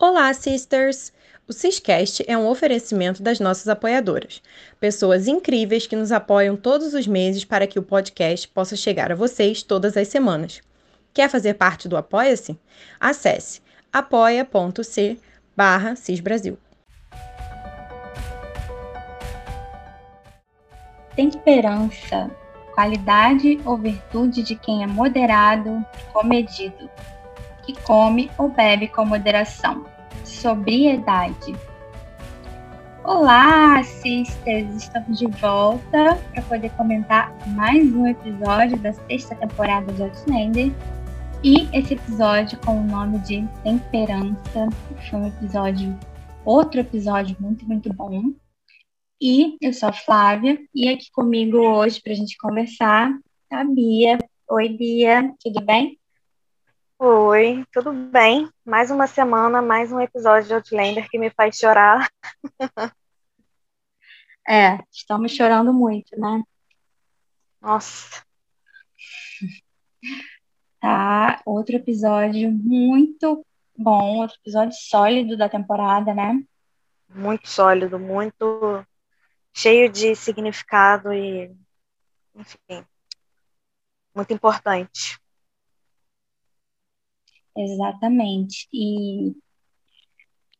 Olá, sisters! O Ciscast é um oferecimento das nossas apoiadoras, pessoas incríveis que nos apoiam todos os meses para que o podcast possa chegar a vocês todas as semanas. Quer fazer parte do Apoia-se? Acesse apoia.c barra cisbrasil. Temperança, qualidade ou virtude de quem é moderado, comedido que come ou bebe com moderação. Sobriedade. Olá, sisters! Estamos de volta para poder comentar mais um episódio da sexta temporada de Outlander. E esse episódio com o nome de Temperança. Foi um episódio, outro episódio muito, muito bom. E eu sou a Flávia, e aqui comigo hoje para a gente conversar a Bia. Oi, Bia, tudo bem? Oi, tudo bem? Mais uma semana, mais um episódio de Outlander que me faz chorar. É, estamos chorando muito, né? Nossa. Tá, outro episódio muito bom, outro episódio sólido da temporada, né? Muito sólido, muito cheio de significado e, enfim, muito importante. Exatamente. E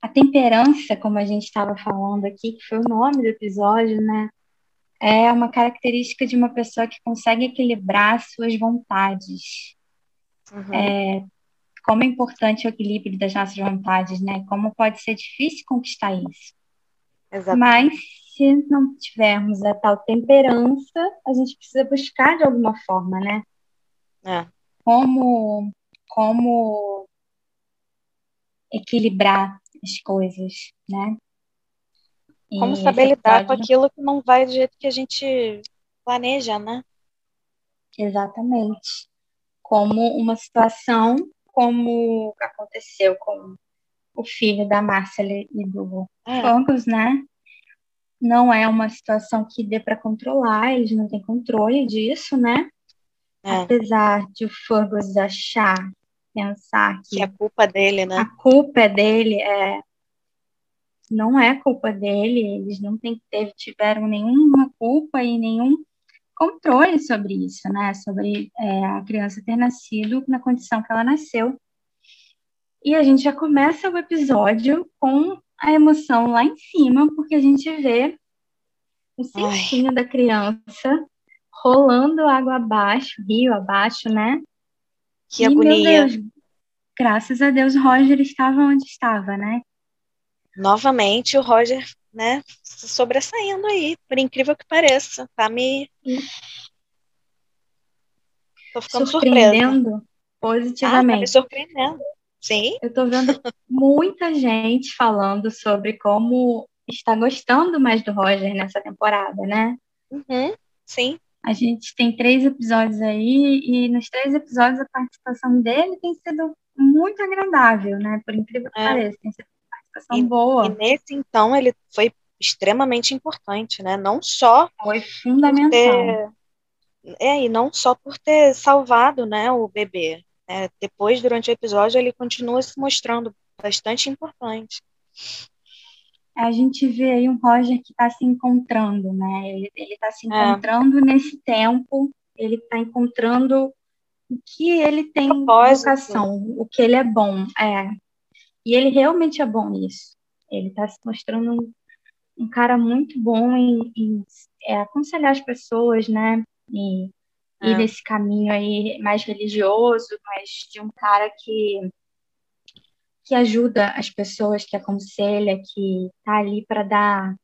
a temperança, como a gente estava falando aqui, que foi o nome do episódio, né? É uma característica de uma pessoa que consegue equilibrar suas vontades. Uhum. É, como é importante o equilíbrio das nossas vontades, né? Como pode ser difícil conquistar isso. Exatamente. Mas se não tivermos a tal temperança, a gente precisa buscar de alguma forma, né? É. Como como equilibrar as coisas, né? Como e saber lidar com aquilo que não vai do jeito que a gente planeja, né? Exatamente. Como uma situação como aconteceu com o filho da Márcia e do é. Focus, né? Não é uma situação que dê para controlar, eles não têm controle disso, né? É. Apesar de o Fergus achar pensar que, que a culpa dele, né? A culpa é dele, é não é culpa dele, eles não tem, teve, tiveram nenhuma culpa e nenhum controle sobre isso, né? Sobre é, a criança ter nascido na condição que ela nasceu. E a gente já começa o episódio com a emoção lá em cima, porque a gente vê o cintinho da criança rolando água abaixo, rio abaixo, né? Que e, agonia. Deus, graças a Deus, Roger estava onde estava, né? Novamente, o Roger, né, sobressaindo aí, por incrível que pareça. Tá me. Tô ficando surpreendendo surpresa. positivamente. Ah, tá me surpreendendo. Sim. Eu tô vendo muita gente falando sobre como está gostando mais do Roger nessa temporada, né? Uhum, sim. A gente tem três episódios aí, e nos três episódios a participação dele tem sido muito agradável, né? Por incrível que é. pareça, tem sido uma participação e, boa. E nesse, então, ele foi extremamente importante, né? Não só. Foi fundamental. Ter, é, e não só por ter salvado né, o bebê. Né? Depois, durante o episódio, ele continua se mostrando bastante importante a gente vê aí um Roger que está se encontrando, né? Ele está se é. encontrando é. nesse tempo, ele está encontrando o que ele tem vocação, o que ele é bom, é. E ele realmente é bom nisso. Ele está se mostrando um, um, cara muito bom em, em é, aconselhar as pessoas, né? E é. ir nesse caminho aí mais religioso, mas de um cara que que ajuda as pessoas, que aconselha, que está ali para dar,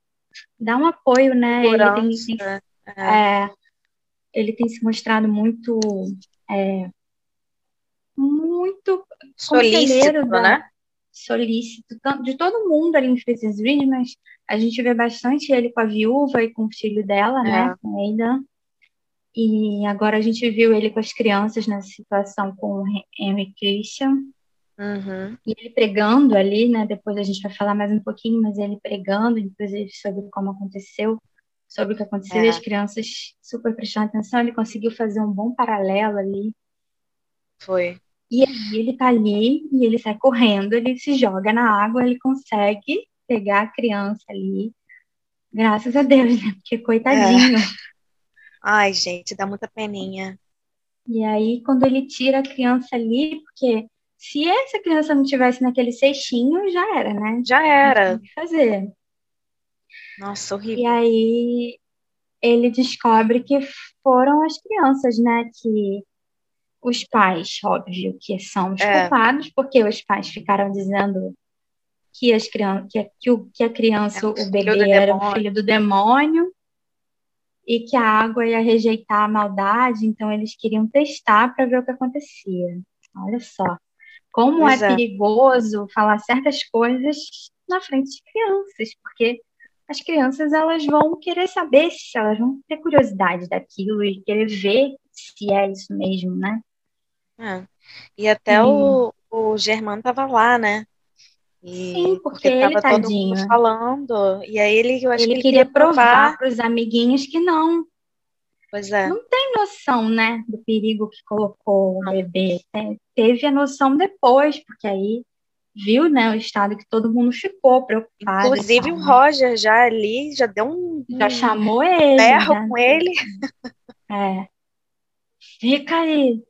dar um apoio, né? Ele tem, tem, é. É, ele tem se mostrado muito é, muito solícito, da, né? Solícito de todo mundo ali em Francis Reed, mas a gente vê bastante ele com a viúva e com o filho dela, né? é. né? Com Aidan. E agora a gente viu ele com as crianças nessa situação com o Henry Christian. Uhum. E ele pregando ali, né? Depois a gente vai falar mais um pouquinho, mas ele pregando, inclusive, sobre como aconteceu, sobre o que aconteceu, é. e as crianças super prestando atenção. Ele conseguiu fazer um bom paralelo ali. Foi. E aí ele tá ali e ele sai correndo, ele se joga na água, ele consegue pegar a criança ali. Graças a Deus, né? Porque coitadinho. É. Ai, gente, dá muita peninha. E aí, quando ele tira a criança ali, porque se essa criança não tivesse naquele cestinho, já era, né? Já era. fazer. Nossa, horrível. E aí ele descobre que foram as crianças, né? Que os pais, óbvio, que são os é. culpados, porque os pais ficaram dizendo que as crianças, que, que, o, que a criança, é o bebê era o filho do demônio e que a água ia rejeitar a maldade, então eles queriam testar para ver o que acontecia. Olha só. Como é, é perigoso falar certas coisas na frente de crianças, porque as crianças elas vão querer saber se elas vão ter curiosidade daquilo e querer ver se é isso mesmo, né? É. E até o, o Germano tava lá, né? E, Sim, porque, porque ele, mundo falando. E aí ele, eu acho ele que ele queria provar para os amiguinhos que não. Pois é. Não tem noção, né, do perigo que colocou o bebê. Teve a noção depois, porque aí viu, né, o estado que todo mundo ficou preocupado. Inclusive o Roger já ali, já deu um... Já chamou ele. Ferro né? com ele. É. Fica aí.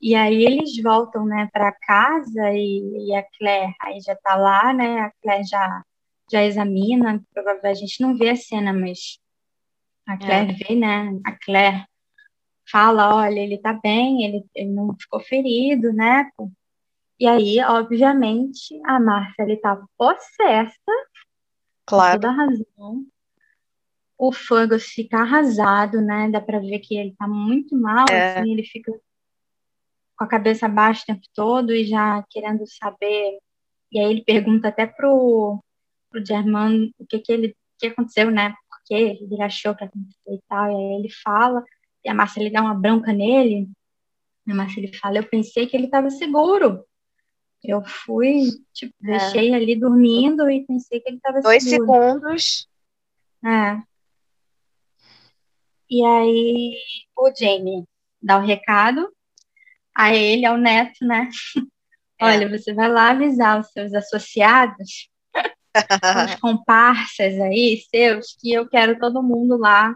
E aí eles voltam, né, para casa e, e, a Claire aí já tá lá, né, a Claire já, já examina, provavelmente a gente não vê a cena, mas a Claire é. vê, né, a Claire fala, olha, ele tá bem, ele, ele não ficou ferido, né, e aí, obviamente, a Márcia ele estava possessa, claro. toda razão. O Fergus fica arrasado, né? Dá para ver que ele tá muito mal, é. assim, ele fica com a cabeça baixa o tempo todo e já querendo saber. E aí ele pergunta até pro, pro German o que que ele que aconteceu, né? Porque ele achou que acontecer e tal. E aí ele fala, e a Márcia ele dá uma bronca nele. A Márcia ele fala, eu pensei que ele estava seguro. Eu fui, tipo, é. deixei ali dormindo e pensei que ele estava Dois segundos. É. E aí o Jamie dá o recado a ele, ao neto, né? É. Olha, você vai lá avisar os seus associados, os comparsas aí, seus, que eu quero todo mundo lá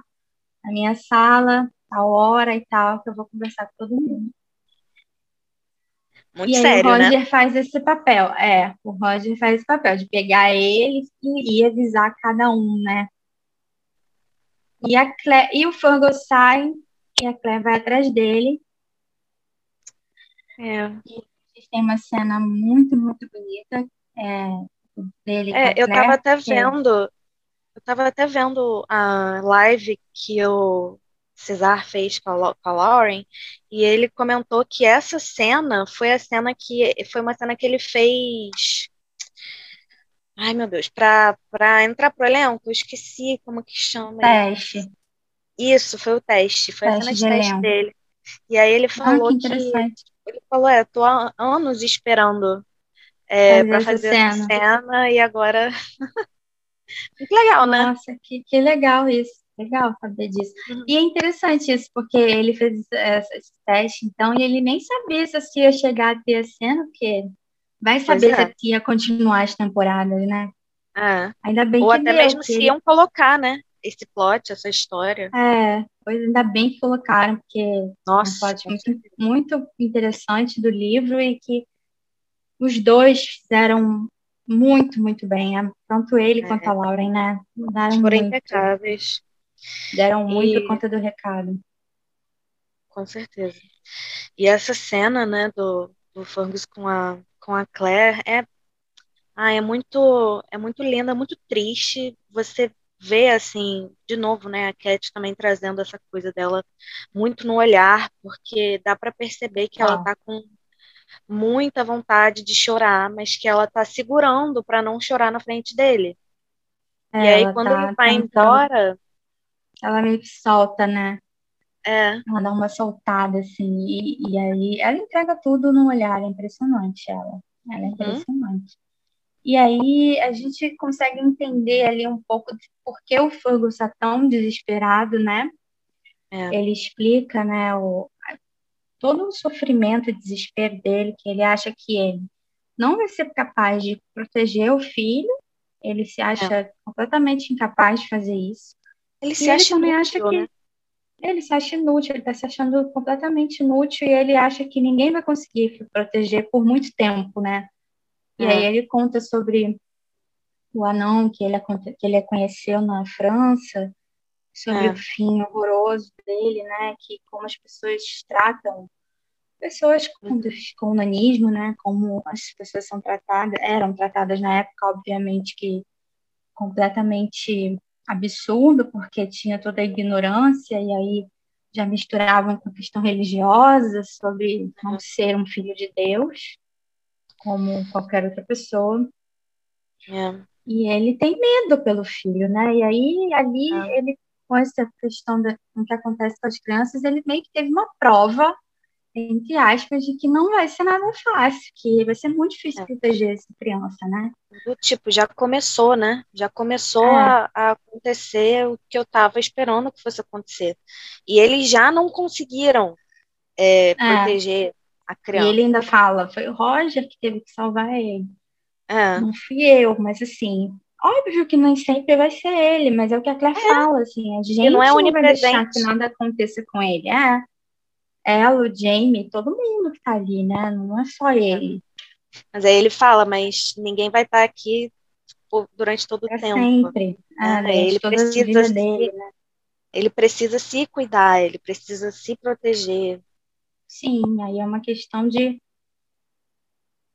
na minha sala, a hora e tal, que eu vou conversar com todo mundo. Muito e sério, aí o Roger né? faz esse papel, é, o Roger faz esse papel de pegar eles e, e avisar cada um, né? E, a Claire, e o Fergus sai e a Claire vai atrás dele. É. E tem uma cena muito, muito bonita é, dele. É, eu Claire, tava até vendo, eu tava até vendo a live que o Cesar fez com a, com a Lauren, e ele comentou que essa cena foi a cena que foi uma cena que ele fez. Ai, meu Deus, para entrar pro elenco, eu esqueci como que chama. Teste. Isso, foi o teste, foi teste a cena de, teste dele. E aí ele falou ah, que, que ele falou, é, tô há anos esperando é, para fazer essa cena. cena e agora muito legal, né? Nossa, que, que legal isso. Legal saber disso. Uhum. E é interessante isso, porque ele fez esse teste, então, e ele nem sabia se ia chegar a ter a cena, porque vai saber é. se ia continuar as temporadas, né? É. Ainda bem Ou que até deu, mesmo se iam colocar, né? Esse plot, essa história. É, pois ainda bem que colocaram, porque Nossa, é um plot muito, muito interessante do livro e que os dois fizeram muito, muito bem. Tanto ele é. quanto a Lauren, né? Foram muito. impecáveis. Deram muito e... conta do recado. Com certeza. E essa cena, né, do, do Fergus com a, com a Claire é, ah, é muito, é muito linda, muito triste. Você vê, assim, de novo, né, a Cat também trazendo essa coisa dela muito no olhar, porque dá para perceber que ah. ela tá com muita vontade de chorar, mas que ela tá segurando para não chorar na frente dele. É, e aí, quando tá ele vai embora, ela meio que solta, né? É. Ela dá uma soltada, assim, e, e aí ela entrega tudo no olhar, é impressionante ela. Ela é uhum. impressionante. E aí a gente consegue entender ali um pouco de por que o Fergus está tão desesperado, né? É. Ele explica, né, o, todo o sofrimento e desespero dele, que ele acha que ele não vai ser capaz de proteger o filho, ele se acha é. completamente incapaz de fazer isso. Ele se ele acha também inútil, acha que né? ele se acha inútil, ele está se achando completamente inútil e ele acha que ninguém vai conseguir proteger por muito tempo, né? E é. aí ele conta sobre o anão que ele, que ele conheceu na França, sobre é. o fim horroroso dele, né? Que como as pessoas tratam pessoas com, uhum. com nanismo, né? Como as pessoas são tratadas, eram tratadas na época, obviamente que completamente absurdo, porque tinha toda a ignorância e aí já misturavam com questão religiosa sobre não ser um filho de Deus, como qualquer outra pessoa. É. E ele tem medo pelo filho, né? E aí ali é. ele com essa questão do que acontece com as crianças, ele meio que teve uma prova entre aspas, de que não vai ser nada fácil, que vai ser muito difícil é. proteger essa criança, né? Do tipo, já começou, né? Já começou é. a, a, acontecer o que eu estava esperando que fosse acontecer. E eles já não conseguiram é, é, proteger a criança. E ele ainda fala, foi o Roger que teve que salvar ele. É. Não fui eu, mas assim, óbvio que nem sempre vai ser ele, mas é o que a Claire é. fala, assim, a gente não, é não vai deixar que nada aconteça com ele. É ela, o Jamie, todo mundo que tá ali, né? Não é só ele. Mas aí ele fala, mas ninguém vai estar tá aqui durante todo o tempo. Sempre. Ah, é, ele precisa se, dele, né? Ele precisa se cuidar, ele precisa se proteger. Sim, aí é uma questão de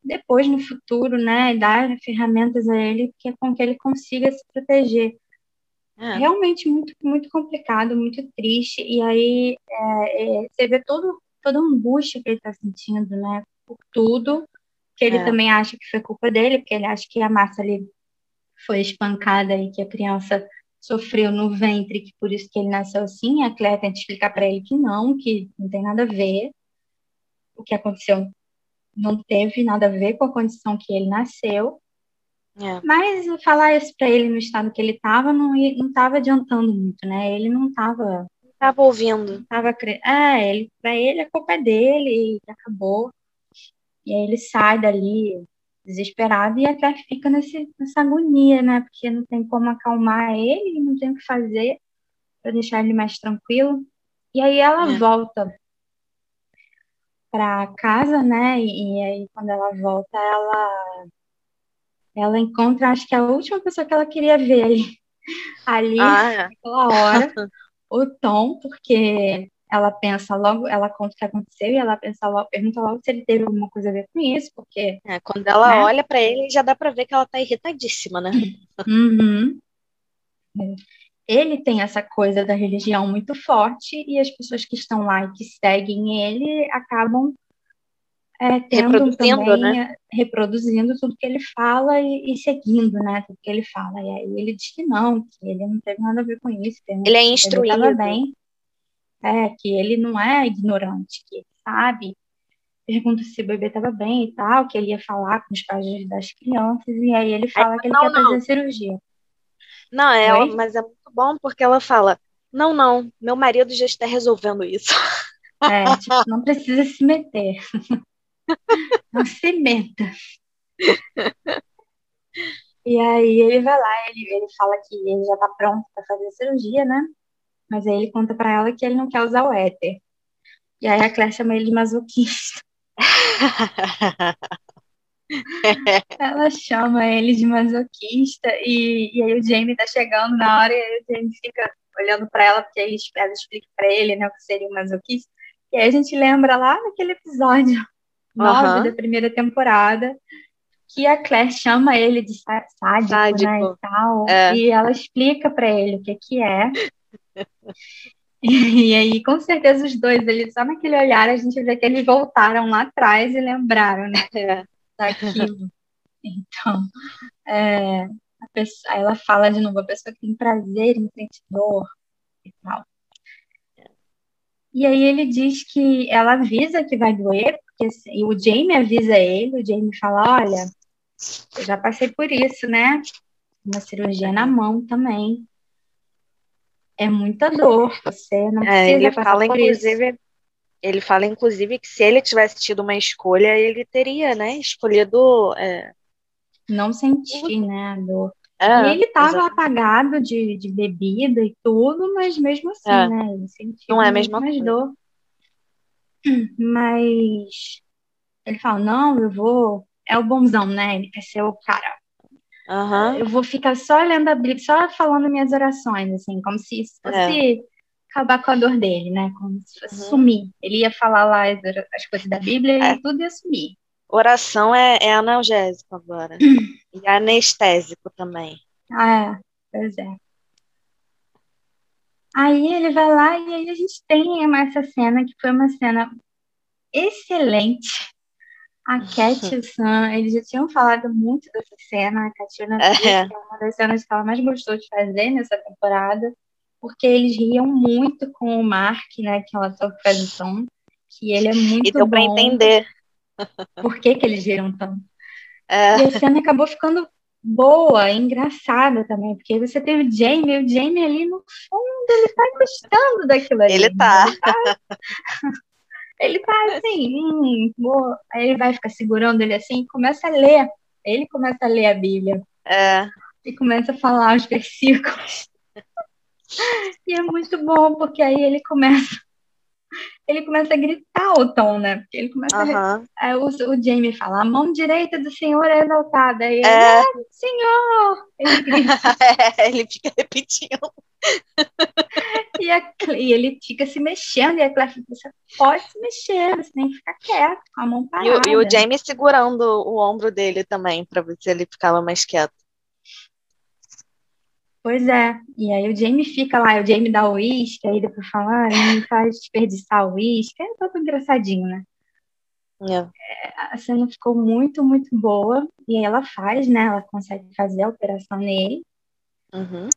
depois no futuro, né, dar ferramentas a ele que é com que ele consiga se proteger. É. Realmente muito, muito complicado, muito triste. E aí é, é, você vê todo, toda a angústia que ele está sentindo, né? Por tudo, que ele é. também acha que foi culpa dele, porque ele acha que a massa ali foi espancada e que a criança sofreu no ventre, que por isso que ele nasceu assim. A Claire tenta explicar para ele que não, que não tem nada a ver. O que aconteceu não teve nada a ver com a condição que ele nasceu. É. Mas falar isso para ele no estado que ele estava não não estava adiantando muito, né? Ele não estava estava ouvindo. Tava é, ele para ele a culpa é dele e acabou. E aí ele sai dali desesperado e até fica nesse, nessa agonia, né? Porque não tem como acalmar ele, não tem o que fazer para deixar ele mais tranquilo. E aí ela é. volta para casa, né? E, e aí quando ela volta, ela ela encontra, acho que a última pessoa que ela queria ver ali, ali ah, é. naquela hora, o Tom, porque ela pensa logo, ela conta o que aconteceu e ela pensa logo, pergunta logo se ele teve alguma coisa a ver com isso, porque. É, quando ela né? olha para ele, já dá para ver que ela tá irritadíssima, né? Uhum. Ele tem essa coisa da religião muito forte e as pessoas que estão lá e que seguem ele acabam é, tendo também, né? reproduzindo tudo que ele fala e, e, seguindo, né, tudo que ele fala. E aí ele diz que não, que ele não teve nada a ver com isso. ele é instruído. Ele bem, é, que ele não é ignorante, que ele sabe. Pergunta se o bebê estava bem e tal, que ele ia falar com os pais das crianças, e aí ele fala que ele não, quer não. fazer cirurgia. Não, é, ela, mas é muito bom porque ela fala: não, não, meu marido já está resolvendo isso. É, tipo, não precisa se meter. Não se meta. E aí ele vai lá, ele, ele fala que ele já tá pronto para fazer a cirurgia, né? Mas aí ele conta para ela que ele não quer usar o éter. E aí a Claire chama ele de masoquista. ela chama ele de masoquista e, e aí o Jamie tá chegando na hora e o Jamie fica olhando para ela porque aí ela explica para ele, né, o que seria um masoquista. E aí a gente lembra lá naquele episódio nove da primeira temporada, que a Claire chama ele de sádico, sádico. Né, e tal, é. e ela explica para ele o que que é. E, e, aí, com certeza, os dois, eles, só naquele olhar, a gente vê que eles voltaram lá atrás e lembraram, né, é. daquilo. Então, é, a pessoa, ela fala de novo, a pessoa que tem prazer em sentir dor e tal. E aí ele diz que ela avisa que vai doer, porque, e o Jamie avisa ele, o Jamie fala, olha, eu já passei por isso, né? Uma cirurgia na mão também. É muita dor, você não é, precisa ele fala, inclusive, ele fala, inclusive, que se ele tivesse tido uma escolha, ele teria, né, escolhido. É... Não sentir, né, a dor. É, e ele estava apagado de, de bebida e tudo, mas mesmo assim, é. né? Ele sentiu Não é a mesma mais coisa. dor. Mas ele fala, não, eu vou. É o bonzão, né? Ele quer ser o cara. Uhum. Eu vou ficar só lendo a Bíblia, só falando minhas orações, assim, como se fosse é. acabar com a dor dele, né? Como se fosse uhum. sumir. Ele ia falar lá as, as coisas da Bíblia é. e tudo ia sumir. Oração é, é analgésico agora. e anestésico também. Ah, é. Pois é. Aí ele vai lá e aí a gente tem essa cena que foi uma cena excelente. A Cat e o Sam, eles já tinham falado muito dessa cena. A Katina é. que é uma das cenas que ela mais gostou de fazer nessa temporada, porque eles riam muito com o Mark, né, que ela toca o Tom, que ele é muito e deu bom. para entender por que, que eles viram tanto? É. E a cena acabou ficando boa, engraçada também, porque você tem o Jamie, o Jamie ali no fundo, ele tá gostando daquilo ali. Ele tá. Ele tá, ele tá assim, hum, boa. aí ele vai ficar segurando ele assim e começa a ler. Ele começa a ler a Bíblia. É. E começa a falar os versículos. e é muito bom, porque aí ele começa ele começa a gritar o tom, né? Porque ele começa a. Aí o, o Jamie fala: a mão direita do Senhor é exaltada. E ele, é. Ah, Senhor! Ele grita. é, ele fica repetindo. e, a, e, ele fica se mexendo, e a Claire fica: você pode se mexer, você tem que ficar quieto, com a mão parada. E, e o Jamie segurando o ombro dele também, para ver se ele ficava mais quieto. Pois é. E aí o Jamie fica lá, o Jamie dá o uísque, aí depois fala, ah, ele faz desperdiçar o uísque. É todo engraçadinho, né? É. É, a cena ficou muito, muito boa. E aí ela faz, né? Ela consegue fazer a operação nele. Uhum.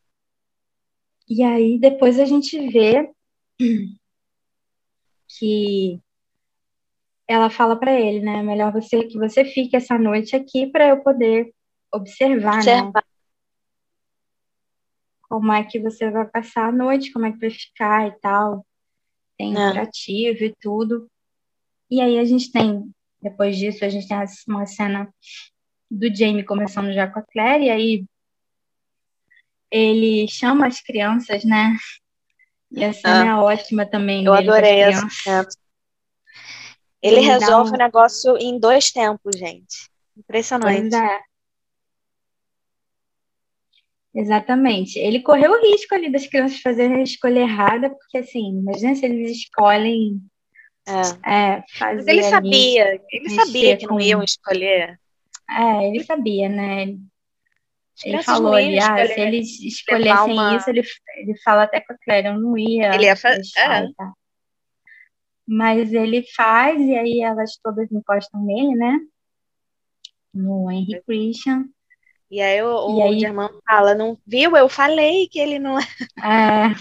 E aí depois a gente vê que ela fala para ele, né? Melhor você que você fique essa noite aqui para eu poder observar, né? observar. né? Como é que você vai passar a noite, como é que vai ficar e tal. Tem é. interativo e tudo. E aí a gente tem, depois disso, a gente tem uma cena do Jamie começando já com a Claire, e aí ele chama as crianças, né? E a cena ah, é ótima também. Eu adorei essa cena. Ele, ele resolve um... o negócio em dois tempos, gente. Impressionante. Pois é. Exatamente. Ele correu o risco ali das crianças fazerem a escolha errada, porque assim, imagina se eles escolhem é. É, fazer. Mas ele sabia, ele sabia que não iam escolher. É, ele sabia, né? Ele falou ali, ah, se eles escolhessem uma... isso, ele, ele fala até com a Claire, eu não ia. Ele ia fazer. É. Mas ele faz, e aí elas todas encostam nele, né? No Henry Christian. E aí o, e aí... Germão fala, não viu? Eu falei que ele não é. é.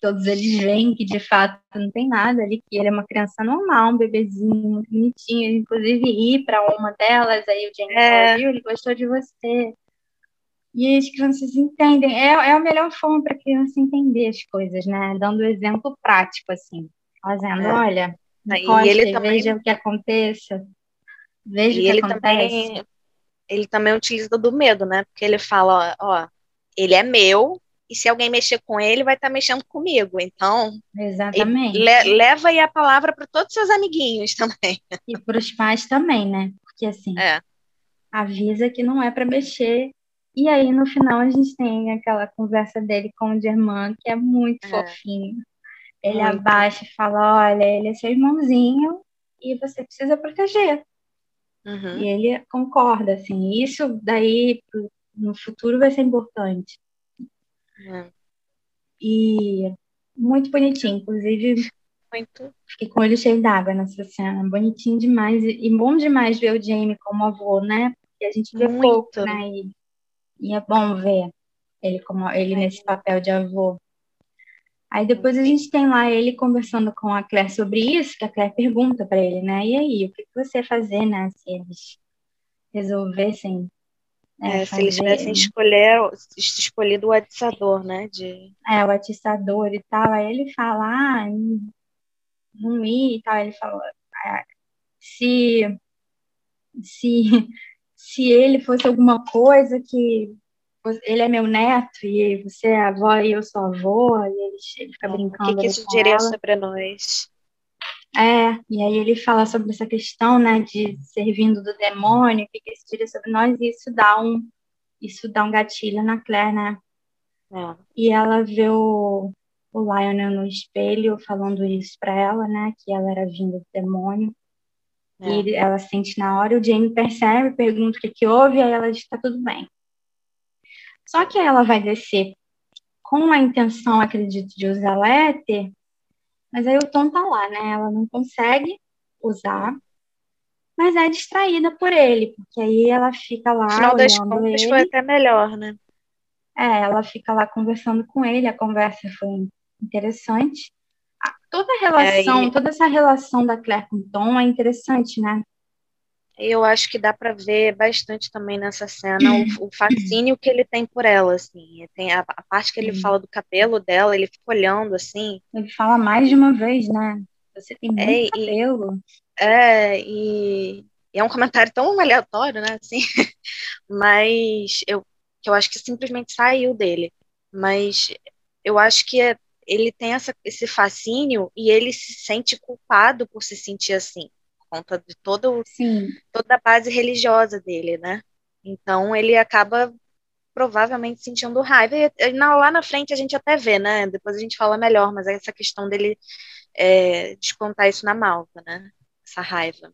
Todos eles veem que de fato não tem nada ali, que ele é uma criança normal, um bebezinho muito bonitinho, inclusive ir para uma delas, aí o James é. fala, viu? Ele gostou de você. E as crianças entendem. É, é a melhor forma para a criança entender as coisas, né? Dando exemplo prático, assim. Fazendo, é. olha, e ele também... veja o que aconteça. Veja e o que acontece. Também ele também utiliza do medo, né? Porque ele fala, ó, ó ele é meu, e se alguém mexer com ele, vai estar tá mexendo comigo. Então, Exatamente. Le leva aí a palavra para todos os seus amiguinhos também. E para os pais também, né? Porque assim, é. avisa que não é para mexer. E aí, no final, a gente tem aquela conversa dele com o Germán, que é muito é. fofinho. Ele muito. abaixa e fala: Olha, ele é seu irmãozinho e você precisa proteger. Uhum. E ele concorda, assim, isso daí no futuro vai ser importante. Uhum. E muito bonitinho, inclusive. Muito. Fiquei com o olho cheio d'água nessa cena. Bonitinho demais. E, bom demais ver o Jamie como avô, né? Porque a gente vê muito. pouco, né? E, e, é bom ver ele como ele é. nesse papel de avô. Aí depois a gente tem lá ele conversando com a Claire sobre isso, que a Claire pergunta para ele, né? E aí, o que, você ia fazer, né? Se eles resolvessem. Né, é, se eles tivessem escolher, escolhido o atiçador, né? De... É, o atiçador e tal. Aí ele fala, ah, não ir e tal. Ele falou, ah, se, se, se ele fosse alguma coisa que ele é meu neto e você é avó e eu sou avô, e ele, ele fica brincando. O que, que isso diria ela. sobre nós? É, e aí ele fala sobre essa questão, né, de ser vindo do demônio, o que, que isso diria sobre nós, e isso dá um, isso dá um gatilho na Claire, né? É. E ela vê o, o Lionel no espelho falando isso para ela, né, que ela era vinda do demônio. É. E ela sente na hora, o Jamie percebe, pergunta o que, que houve, e aí ela diz: tá tudo bem. Só que ela vai descer com a intenção, acredito, de usar éter, mas aí o Tom tá lá, né? Ela não consegue usar, mas é distraída por ele, porque aí ela fica lá. No final das contas, foi até melhor, né? É, ela fica lá conversando com ele, a conversa foi interessante. Toda a relação, é, toda essa relação da Claire com o Tom é interessante, né? Eu acho que dá para ver bastante também nessa cena o, o, fascínio que ele tem por ela, assim. Tem a, a parte que ele fala do cabelo dela, ele fica olhando, assim. Ele fala mais de uma vez, né? Você tem muito é, cabelo. E, é, e, e, é um comentário tão aleatório, né, assim. Mas eu, que eu acho que simplesmente saiu dele. Mas eu acho que é, ele tem essa, esse fascínio e ele se sente culpado por se sentir assim conta de todo, toda a base religiosa dele, né? Então ele acaba provavelmente sentindo raiva. E lá na frente a gente até vê, né? Depois a gente fala melhor, mas é essa questão dele é, descontar isso na malta, né? Essa raiva.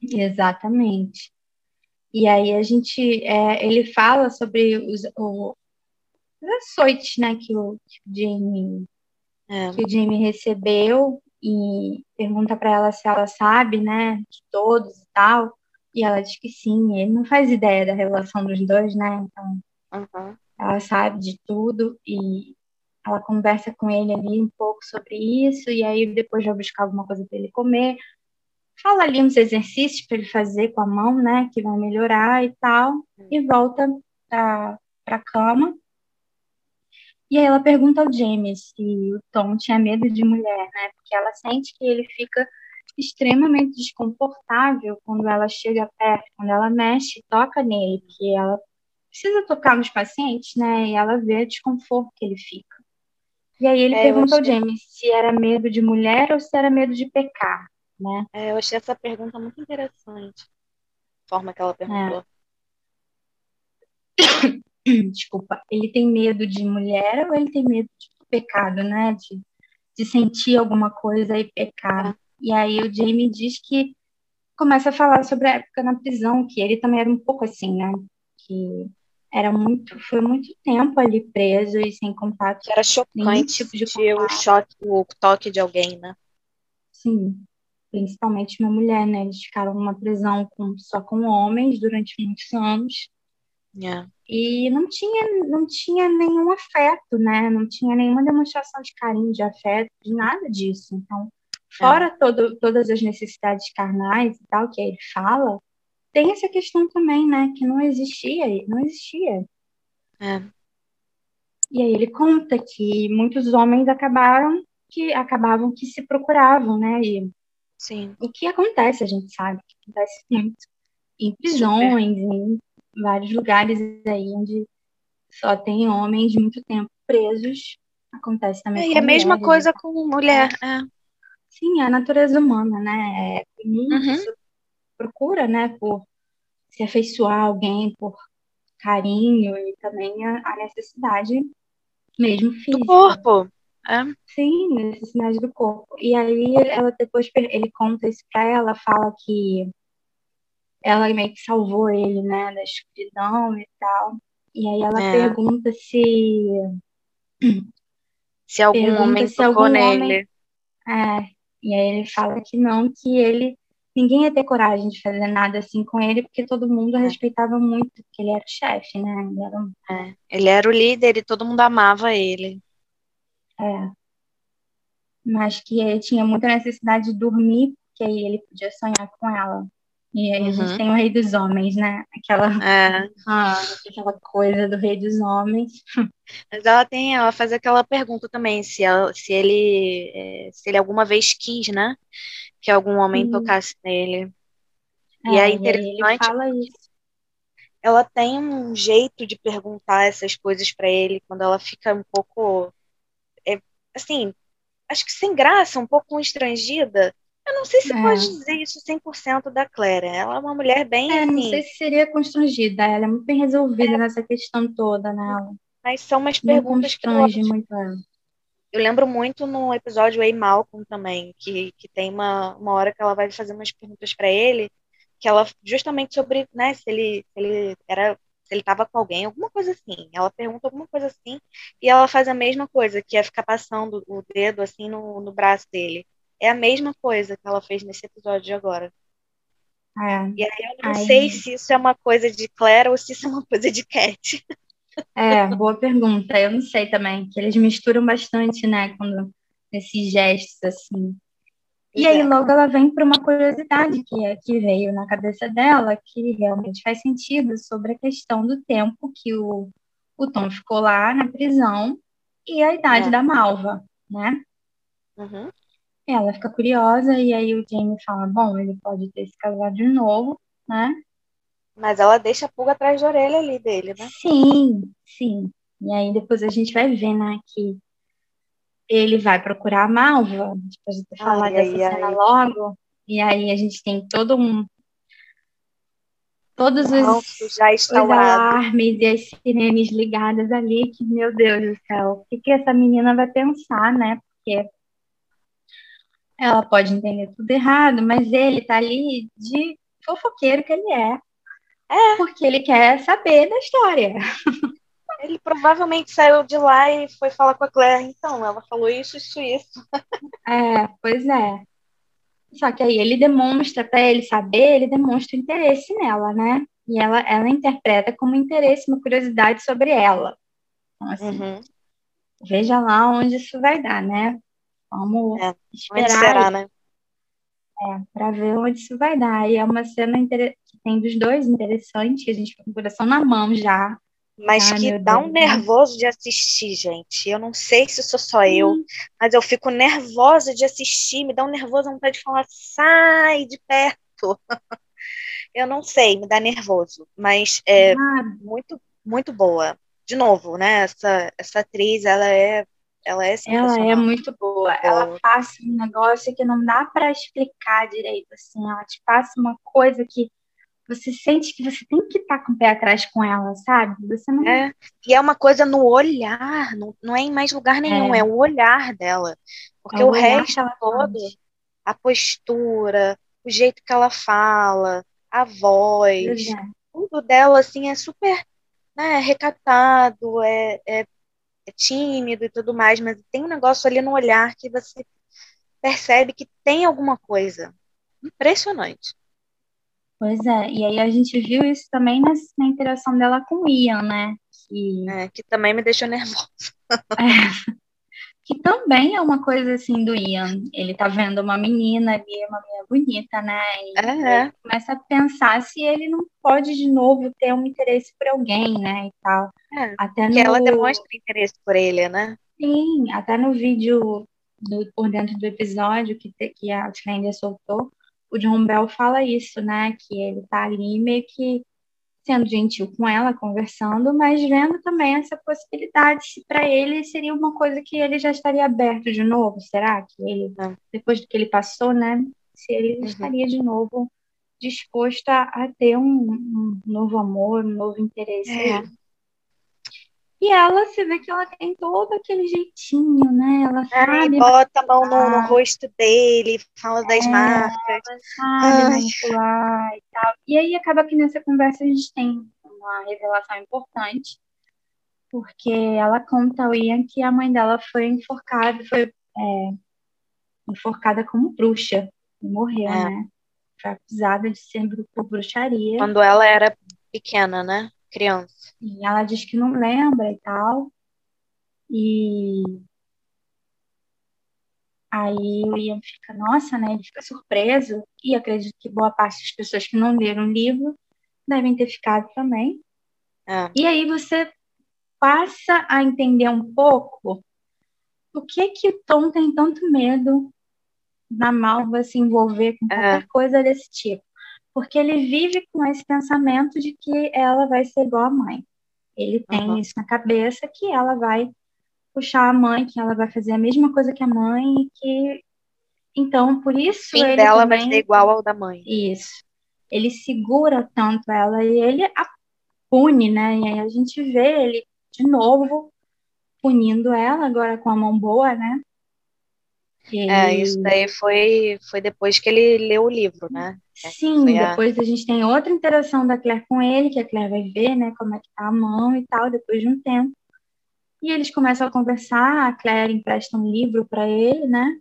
Exatamente. E aí a gente, é, ele fala sobre os, o, os açoites, né, que o, que o Jamie, é. que o Jamie recebeu e pergunta para ela se ela sabe, né, de todos e tal. E ela diz que sim, ele não faz ideia da relação dos dois, né? Então, uhum. ela sabe de tudo e ela conversa com ele ali um pouco sobre isso, e aí depois vai buscar alguma coisa para ele comer. Fala ali uns exercícios para ele fazer com a mão, né, que vai melhorar e tal, e volta para a cama. E aí ela pergunta ao James se o Tom tinha medo de mulher, né? Porque ela sente que ele fica extremamente desconfortável quando ela chega perto, quando ela mexe, toca nele, porque ela precisa tocar nos pacientes, né? E ela vê o desconforto que ele fica. E aí ele é, pergunta ao James se era medo de mulher ou se era medo de pecar, né? É, eu achei essa pergunta muito interessante. A forma que ela perguntou. É. desculpa, ele tem medo de mulher ou ele tem medo de pecado, né? De, de sentir alguma coisa e pecar. E aí o Jamie diz que começa a falar sobre a época na prisão, que ele também era um pouco assim, né? Que era muito, foi muito tempo ali preso e sem contato. Era chocante tipo de o choque, o toque de alguém, né? Sim, principalmente uma mulher, né? Eles ficaram numa prisão com, só com homens durante muitos anos. Yeah. E não tinha, não tinha nenhum afeto, né? Não tinha nenhuma demonstração de carinho, de afeto, de nada disso. Então, fora é. todo, todas as necessidades carnais e tal que ele fala, tem essa questão também, né? Que não existia, não existia. É. E aí ele conta que muitos homens acabaram que acabavam que se procuravam, né? E Sim. o que acontece, a gente sabe que acontece muito em prisões, Super. em vários lugares aí onde só tem homens muito tempo presos. Acontece também. É, e a mesma coisa com mulher. É. Sim, é a natureza humana, né? É comum uhum. procura, né, por se afeiçoar a alguém, por carinho e também a, a necessidade mesmo física. Do corpo. É. Sim, necessidade do corpo. E aí ela depois ele conta isso pra ela, fala que ela meio que salvou ele, né, da escuridão e tal. E aí ela é. pergunta se. Se algum pergunta homem se tocou algum nele. Homem... É, e aí ele fala que não, que ele. Ninguém ia ter coragem de fazer nada assim com ele, porque todo mundo é. respeitava muito, porque ele era o chefe, né? Ele era, um... é. ele era o líder e todo mundo amava ele. É. Mas que ele tinha muita necessidade de dormir, porque aí ele podia sonhar com ela. E aí uhum. a gente uhum. tem o Rei dos Homens, né? Aquela, é. ah, aquela coisa do Rei dos Homens. Mas ela tem, ela faz aquela pergunta também, se, ela, se ele é, se ele alguma vez quis, né? Que algum homem Sim. tocasse nele. É, e é interessante. E ele fala isso. Ela tem um jeito de perguntar essas coisas para ele quando ela fica um pouco. É, assim, acho que sem graça, um pouco constrangida. Eu não sei se é. pode dizer isso 100% da Clara. Ela é uma mulher bem. É, não assim sei se seria constrangida. Ela é muito bem resolvida é. nessa questão toda, né? Mas são umas perguntas que. Eu, muito ela. eu lembro muito no episódio Ei Malcolm também, que, que tem uma, uma hora que ela vai fazer umas perguntas para ele, que ela justamente sobre né, se ele, se ele era se ele estava com alguém, alguma coisa assim. Ela pergunta alguma coisa assim e ela faz a mesma coisa, que é ficar passando o dedo assim no, no braço dele. É a mesma coisa que ela fez nesse episódio de agora. É. E aí eu não aí... sei se isso é uma coisa de Claire ou se isso é uma coisa de Cat. É, boa pergunta. Eu não sei também, que eles misturam bastante, né, quando esses gestos assim. E aí logo ela vem para uma curiosidade que, é, que veio na cabeça dela, que realmente faz sentido sobre a questão do tempo que o, o Tom ficou lá na prisão e a idade é. da Malva, né? Uhum. Ela fica curiosa e aí o Jamie fala, bom, ele pode ter se casado de novo, né? Mas ela deixa a pulga atrás da orelha ali dele, né? Sim, sim. E aí depois a gente vai ver, né, que ele vai procurar a Malva, depois de falar ai, dessa ai, cena ai. logo, e aí a gente tem todo um todos os, já os alarmes e as sirenes ligadas ali, que, meu Deus do céu, o que, que essa menina vai pensar, né? Porque ela pode entender tudo errado, mas ele tá ali de fofoqueiro que ele é. É. Porque ele quer saber da história. Ele provavelmente saiu de lá e foi falar com a Claire. Então, ela falou isso, isso, isso. É, pois é. Só que aí ele demonstra, para ele saber, ele demonstra interesse nela, né? E ela, ela interpreta como interesse, uma curiosidade sobre ela. Então, assim, uhum. veja lá onde isso vai dar, né? Vamos é, esperar. Será, né? É, para ver onde isso vai dar. E é uma cena que tem dos dois interessante, que a gente fica com o coração na mão já. Mas ah, que dá Deus. um nervoso de assistir, gente. Eu não sei se sou só eu, mas eu fico nervosa de assistir, me dá um nervoso, vontade de falar, sai de perto. eu não sei, me dá nervoso, mas é ah. muito, muito boa. De novo, né? Essa, essa atriz, ela é ela é Ela é muito boa. Ela passa um negócio que não dá para explicar direito, assim. Ela te passa uma coisa que você sente que você tem que estar tá com o pé atrás com ela, sabe? Você não. É. E é uma coisa no olhar, não, não é em mais lugar nenhum, é, é o olhar dela. Porque é o, o resto todo, a postura, o jeito que ela fala, a voz, é. tudo dela, assim, é super né, recatado, é, é, é tímido e tudo mais, mas tem um negócio ali no olhar que você percebe que tem alguma coisa. Impressionante. Pois é, e aí a gente viu isso também na, na interação dela com o Ian, né? Que, é, que também me deixou nervosa. É, que também é uma coisa assim do Ian. Ele tá vendo uma menina ali, uma menina bonita, né? E ele começa a pensar se ele não pode de novo ter um interesse por alguém, né? E tal. É, até no... ela demonstra interesse por ele, né? Sim, até no vídeo do, por dentro do episódio que, que a Outlander soltou, o John Bell fala isso, né? Que ele tá ali meio que sendo gentil com ela, conversando, mas vendo também essa possibilidade se para ele seria uma coisa que ele já estaria aberto de novo, será que ele, é. depois do que ele passou, né? Se ele uhum. estaria de novo disposto a, a ter um, um, novo amor, um novo interesse. É. E ela, você vê que ela tem todo aquele jeitinho, né? Ela sabe. bota a mão no, no, rosto dele, fala das é, marcas. Ela sabe manipular e tal. E aí acaba que nessa conversa a gente tem uma revelação importante, porque ela conta ao Ian que a mãe dela foi enforcada, foi é, enforcada como bruxa e morreu, é. né? Foi acusada de ser por bruxaria. Quando ela era pequena, né? criança. E ela diz que não lembra e tal. E Aí o Ian fica, nossa, né? Ele fica surpreso, e acredito que boa parte das pessoas que não leram o livro devem ter ficado também. É. E aí você passa a entender um pouco o que que o Tom tem tanto medo da Malva se envolver com qualquer é. coisa desse tipo. Porque ele vive com esse pensamento de que ela vai ser igual à mãe. Ele tem uhum. isso na cabeça que ela vai puxar a mãe, que ela vai fazer a mesma coisa que a mãe, e que então por isso o fim ele dela também... vai ser igual ao da mãe. Isso. Ele segura tanto ela e ele a pune, né? E aí a gente vê ele de novo punindo ela agora com a mão boa, né? E... É, isso daí foi, foi depois que ele leu o livro, né? Sim, depois a... a... gente tem outra interação da Claire com ele, que a Claire vai ver, né, como é que tá a mão e tal, depois de um tempo. E eles começam a conversar, a Claire empresta um livro para ele, né?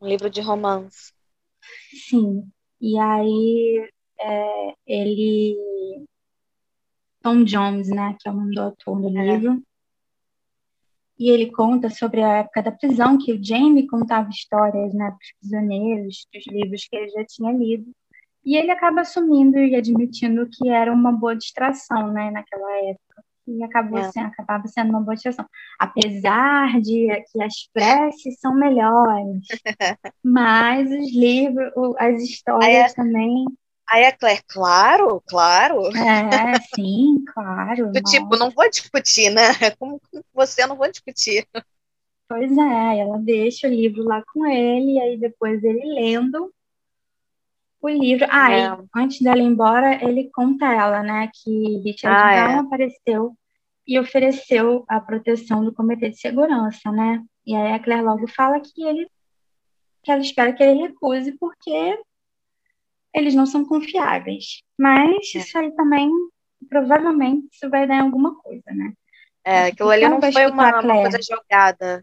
Um livro de romance. Sim. E aí é, ele. Tom Jones, né? Que é o nome do autor do é. livro. E ele conta sobre a época da prisão, que o Jamie contava histórias né, para os prisioneiros, dos livros que ele já tinha lido. E ele acaba assumindo e admitindo que era uma boa distração né, naquela época e acabou é. sendo, acabava sendo uma boa situação. Apesar de que as preces são melhores, mas os livros, as histórias também. Aí a Claire, claro, claro. É, sim, claro. Do tipo, não vou discutir, né? Como você, eu não vou discutir. Pois é, ela deixa o livro lá com ele, e aí depois ele lendo o livro. Ah, é. antes dela ir embora, ele conta a ela, né, que Richard ah, Brown é. apareceu e ofereceu a proteção do comitê de segurança, né? E aí a Claire logo fala que ele que ela espera que ele recuse porque eles não são confiáveis. Mas é. isso aí também provavelmente isso vai dar alguma coisa, né? É, aquilo ali não foi uma, uma coisa jogada.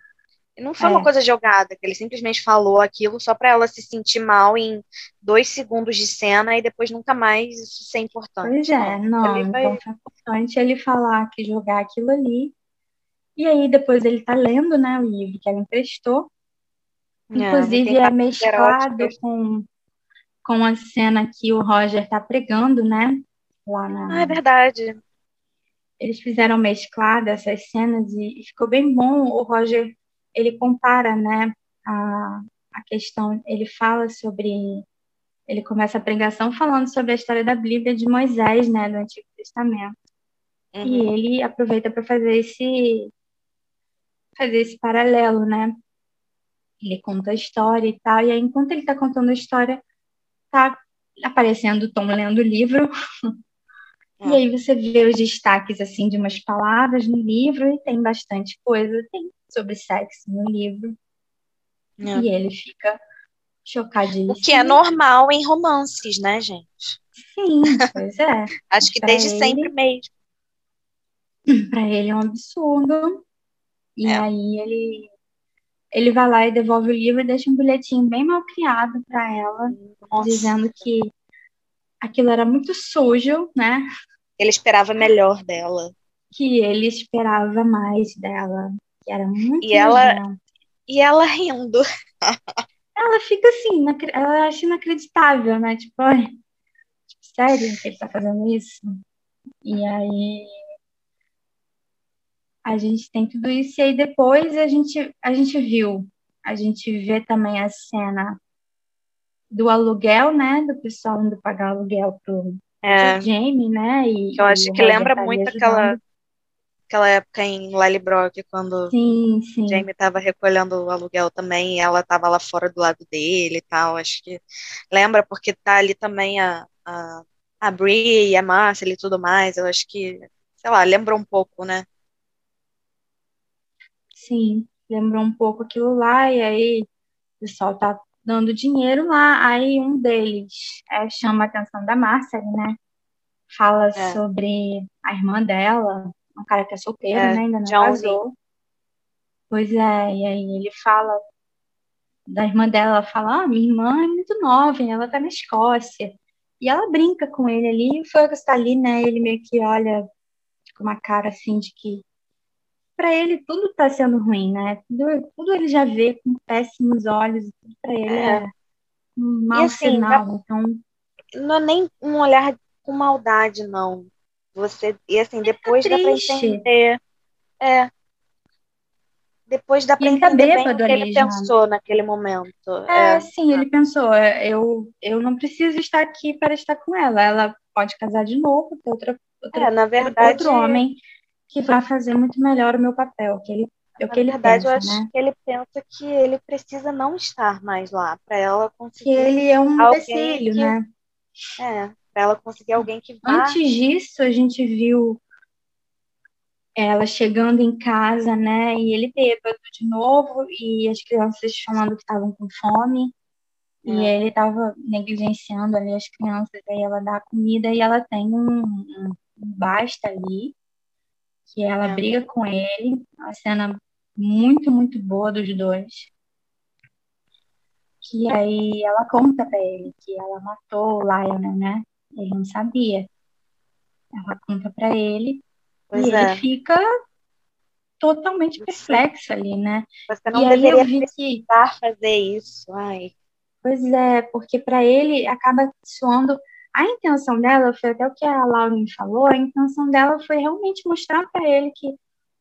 Não foi é. uma coisa jogada, que ele simplesmente falou aquilo só para ela se sentir mal em dois segundos de cena e depois nunca mais isso ser importante. Pois é, não, então vai... foi importante ele falar que jogar aquilo ali. E aí depois ele tá lendo, né, o livro que ela emprestou. É, Inclusive é mesclado com, com a cena que o Roger tá pregando, né? Lá na... Ah, é verdade. Eles fizeram mesclado essas cenas e ficou bem bom. O Roger ele compara, né, a, a questão, ele fala sobre, ele começa a pregação falando sobre a história da Bíblia de Moisés, né, do Antigo Testamento. Uhum. E ele aproveita para fazer esse fazer esse paralelo, né? Ele conta a história e tal, e aí enquanto ele está contando a história, tá aparecendo o Tom lendo o livro. E aí você vê os destaques assim de umas palavras no livro e tem bastante coisa. Tem sobre sexo no livro. É. E ele fica chocadíssimo. O que é normal em romances, né, gente? Sim, pois é. Acho que desde ele, sempre mesmo. Para ele é um absurdo. E é. aí ele ele vai lá e devolve o livro e deixa um bilhetinho bem mal criado para ela, Nossa. dizendo que aquilo era muito sujo, né? Ele esperava melhor dela. Que ele esperava mais dela que era muito e ela E ela rindo. ela fica assim, ela acha inacreditável, né? Tipo, tipo, sério que ele tá fazendo isso? E aí a gente tem tudo isso, e aí depois a gente, a gente viu, a gente vê também a cena do aluguel, né? Do pessoal indo pagar aluguel pro, é, Jamie, né? E, eu acho que lembra muito aquela aquela época em Lallybrook, quando sim, sim. Jamie estava recolhendo o aluguel também, e ela estava lá fora do lado dele e tal. Acho que lembra, porque tá ali também a, a, a Brie e a Marcel e tudo mais. Eu acho que, sei lá, lembra um pouco, né? Sim, lembrou um pouco aquilo lá, e aí o pessoal tá dando dinheiro lá, aí um deles é, chama a atenção da Marcel, né? Fala é. sobre a irmã dela, um cara que é solteiro, é, né? Ainda não casou. Pois é, e aí ele fala da irmã dela, fala, ah, minha irmã é muito nova, ela tá na Escócia. E ela brinca com ele ali, foi que está ali, né? Ele meio que olha com uma cara assim de que para ele tudo está sendo ruim, né? Tudo, tudo ele já vê com péssimos olhos, tudo para ele é, é um mau assim, sinal. Então não é nem um olhar com maldade, não. Você e assim depois dá para entender, é, depois dá para tá entender bem o que ele pensou naquele momento. É, é, sim, ele pensou, é, eu, eu não preciso estar aqui para estar com ela. Ela pode casar de novo, ter outra, outra é, na verdade, outro homem que vai fazer muito melhor o meu papel, que ele é o que ele verdade, pensa, eu acho né? que ele pensa que ele precisa não estar mais lá para ela conseguir. Que ele é um empecilho, que... né? É, para ela conseguir alguém que vá. Antes disso, a gente viu ela chegando em casa, né? E ele bêbado de novo, e as crianças falando que estavam com fome. É. E ele estava negligenciando ali as crianças, aí ela dá comida e ela tem um, um, um basta ali que ela é. briga com ele, uma cena muito, muito boa dos dois. Que aí ela conta para ele que ela matou o Lionel, né? Ele não sabia. Ela conta para ele pois e é. ele fica totalmente perplexo ali, né? Você não e deveria aí precisar que... fazer isso. Ai. Pois é, porque para ele acaba soando a intenção dela, foi até o que a Laura me falou, a intenção dela foi realmente mostrar para ele que,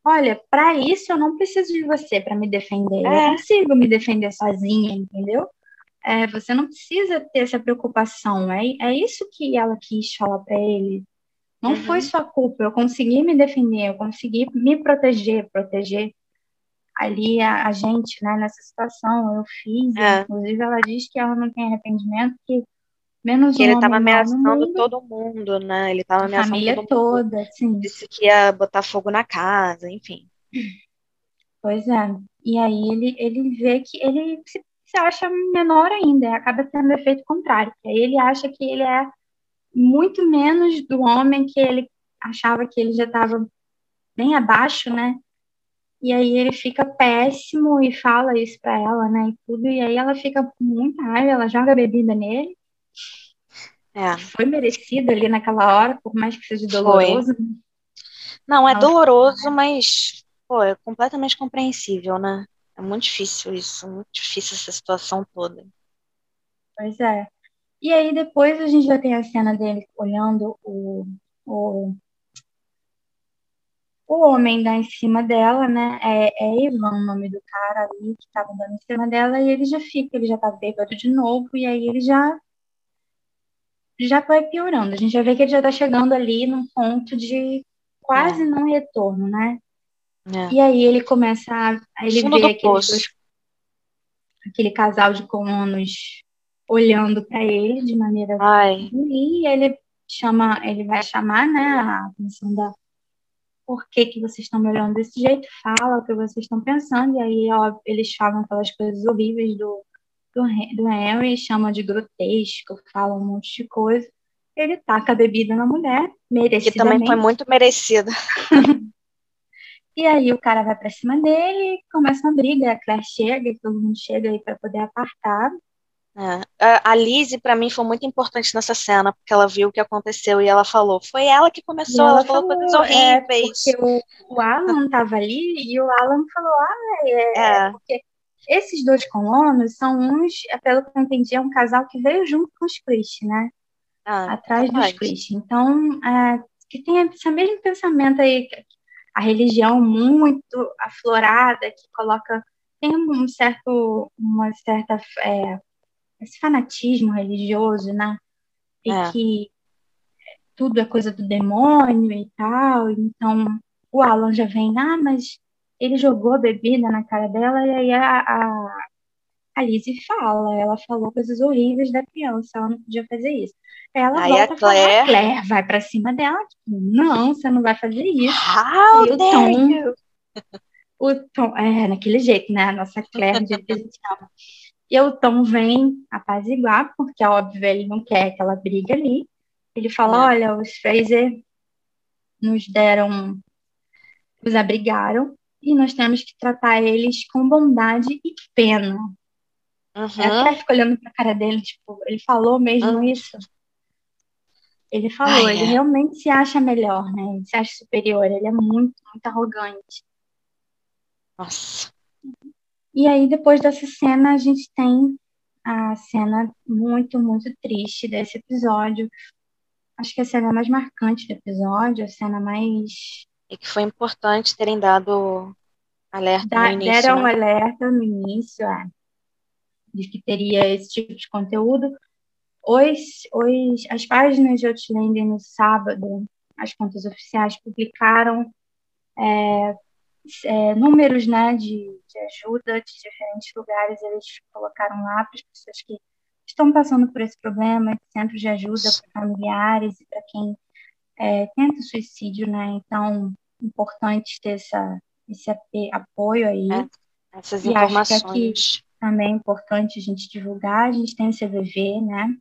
olha, para isso eu não preciso de você para me defender, é. eu consigo me defender sozinha, entendeu? É, você não precisa ter essa preocupação, é, é isso que ela quis falar para ele. Não uhum. foi sua culpa, eu consegui me defender, eu consegui me proteger, proteger ali a, a gente, né, nessa situação, eu fiz, é. inclusive ela diz que ela não tem arrependimento, que Menos que um ele estava ameaçando todo mundo, né? Ele estava ameaçando família todo toda, sim. Disse que ia botar fogo na casa, enfim. Pois é. E aí ele, ele vê que ele se, se acha menor ainda, acaba sendo o efeito contrário. Aí ele acha que ele é muito menos do homem que ele achava que ele já estava bem abaixo, né? E aí ele fica péssimo e fala isso para ela, né? E tudo. E aí ela fica com muita raiva, ela joga bebida nele. É. Foi merecido ali naquela hora, por mais que seja doloroso. Foi. Não, é Nossa. doloroso, mas pô, é completamente compreensível, né? É muito difícil isso, muito difícil essa situação toda. Pois é. E aí depois a gente já tem a cena dele olhando o, o, o homem lá em cima dela, né? É, é Ivan o nome do cara ali que estava dando em cima dela, e ele já fica, ele já tá bêbado de novo, e aí ele já já vai piorando. A gente já vê que ele já está chegando ali num ponto de quase é. não retorno, né? É. E aí ele começa a ele vê aqueles, aquele casal de colonos olhando para ele de maneira Ai. e ele chama, ele vai chamar, né, a atenção da por que, que vocês estão me olhando desse jeito, fala o que vocês estão pensando, e aí ó, eles falam aquelas coisas horríveis do do, do Henry, chama de grotesco, fala um monte de coisa. Ele taca a bebida na mulher, merecidamente. Que também foi muito merecida. e aí o cara vai pra cima dele, começa uma briga, a Claire chega, todo mundo chega aí para poder apartar. É. A Lizzie, para mim, foi muito importante nessa cena, porque ela viu o que aconteceu e ela falou. Foi ela que começou, ela, ela, falou, coisas é, horríveis. É, porque o, o Alan estava ali e o Alan falou: ah, é, é. porque esses dois colonos são uns, é, pelo que eu entendi, é um casal que veio junto com os Christie, né? Ah, Atrás dos Christie. Então, é, que tem esse mesmo pensamento aí, a religião muito aflorada, que coloca, tem um certo, uma certa, é, esse fanatismo religioso, né? E é. que tudo é coisa do demônio e tal. Então, o Alan já vem, ah, mas ele jogou a bebida na cara dela e aí a, a, a Lizzie fala, ela falou coisas horríveis da criança, ela não podia fazer isso. Ela aí volta a Claire... a Claire vai para cima dela, tipo, não, você não vai fazer isso. How e o Tom, you? o Tom, é, naquele jeito, né, a nossa Claire de chama. E o Tom vem apaziguar, porque, óbvio, ele não quer aquela briga ali. Ele fala, é. olha, os Fraser nos deram, nos abrigaram, e nós temos que tratar eles com bondade e pena. Uhum. Eu até fico olhando pra cara dele, tipo, ele falou mesmo uhum. isso? Ele falou, ele é. realmente se acha melhor, né? Ele se acha superior, ele é muito, muito arrogante. Nossa. E aí, depois dessa cena, a gente tem a cena muito, muito triste desse episódio. Acho que a cena mais marcante do episódio, a cena mais. E que foi importante terem dado alerta da, no início. Deram né? alerta no início, é, de que teria esse tipo de conteúdo. Os, os, as páginas de Outlander no sábado, as contas oficiais, publicaram é, é, números né, de, de ajuda de diferentes lugares, eles colocaram lá para as pessoas que estão passando por esse problema, centros de ajuda para familiares e para quem é, tenta suicídio, né? Então, importante ter essa, esse apoio aí. É, essas e informações. Acho que aqui também é importante a gente divulgar, a gente tem o CVV, né?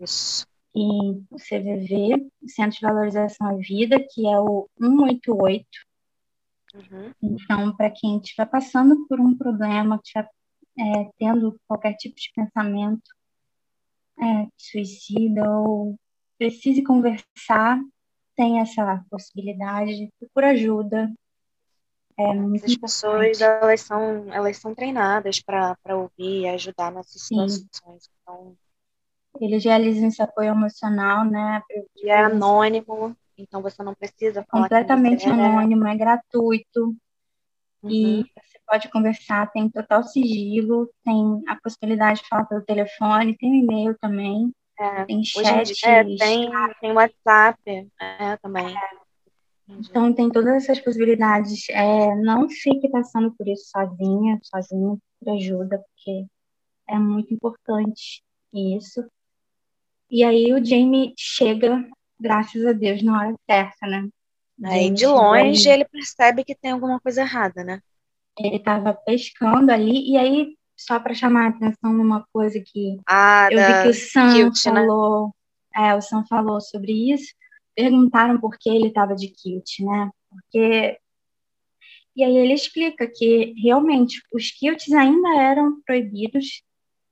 Isso. E o CVV, o Centro de Valorização à Vida, que é o 188, Uhum. Então, para quem estiver passando por um problema, estiver é, tendo qualquer tipo de pensamento é, suicida ou precise conversar, tem essa possibilidade, por ajuda. É muito As pessoas elas são, elas são treinadas para ouvir e ajudar nessas situações. Então, eles realizam esse apoio emocional, né? E é anônimo, então você não precisa falar completamente você anônimo, é gratuito. Uhum. E você pode conversar, tem total sigilo, tem a possibilidade de falar pelo telefone, tem e-mail também, é. tem chat. é, tem, tem WhatsApp é, também. Então tem todas essas possibilidades. É, não fique passando por isso sozinha, sozinho, por ajuda, porque é muito importante isso. E aí o Jamie chega graças a Deus, na hora certa, né? Aí de longe ele percebe que tem alguma coisa errada, né? Ele estava pescando ali, e aí, só para chamar a atenção numa coisa que ah, eu vi que o Sam kilt, falou, né? é, o Sam falou sobre isso, perguntaram por que ele estava de kilt, né? Porque e aí ele explica que realmente os kilts ainda eram proibidos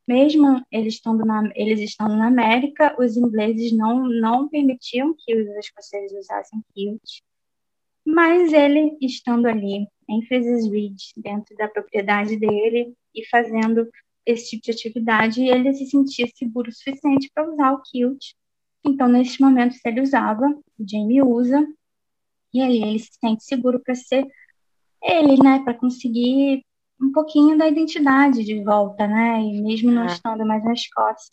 mesmo eles estando na, eles estando na América, os ingleses não, não permitiam que os escoceses usassem kilt. Mas ele, estando ali em Fraser's Ridge, dentro da propriedade dele e fazendo esse tipo de atividade, ele se sentia seguro o suficiente para usar o kilt. Então, nesses momentos, ele usava, o Jamie usa, e aí ele se sente seguro para ser ele, né, para conseguir um pouquinho da identidade de volta, né? E mesmo não é. estando mais na Escócia.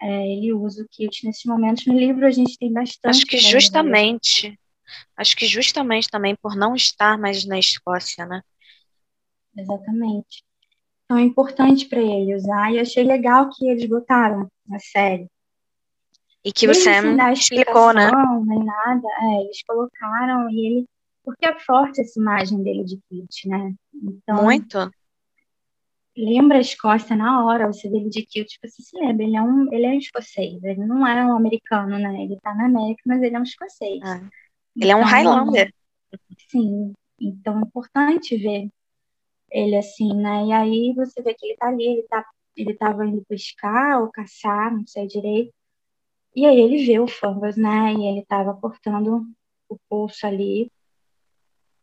É, ele usa o kilt nesses momentos. No livro a gente tem bastante. Acho que justamente, acho que justamente também por não estar mais na Escócia, né? Exatamente. Então é importante para ele usar. E achei legal que eles botaram na série. E que o Sam explicou, né? Nem nada. É, eles colocaram e ele porque é forte essa imagem dele de kilt, né? Então, Muito. Lembra a Escócia na hora, você vê ele de kilt, você se lembra, ele é um, ele é um escocês, ele não é um americano, né? Ele tá na América, mas ele é um escocês. Ah, ele é um então, Highlander. Sim, então é importante ver ele assim, né? E aí você vê que ele tá ali, ele tá ele tava indo pescar ou caçar, não sei direito. E aí ele vê o Fungus, né? E ele tava cortando o pulso ali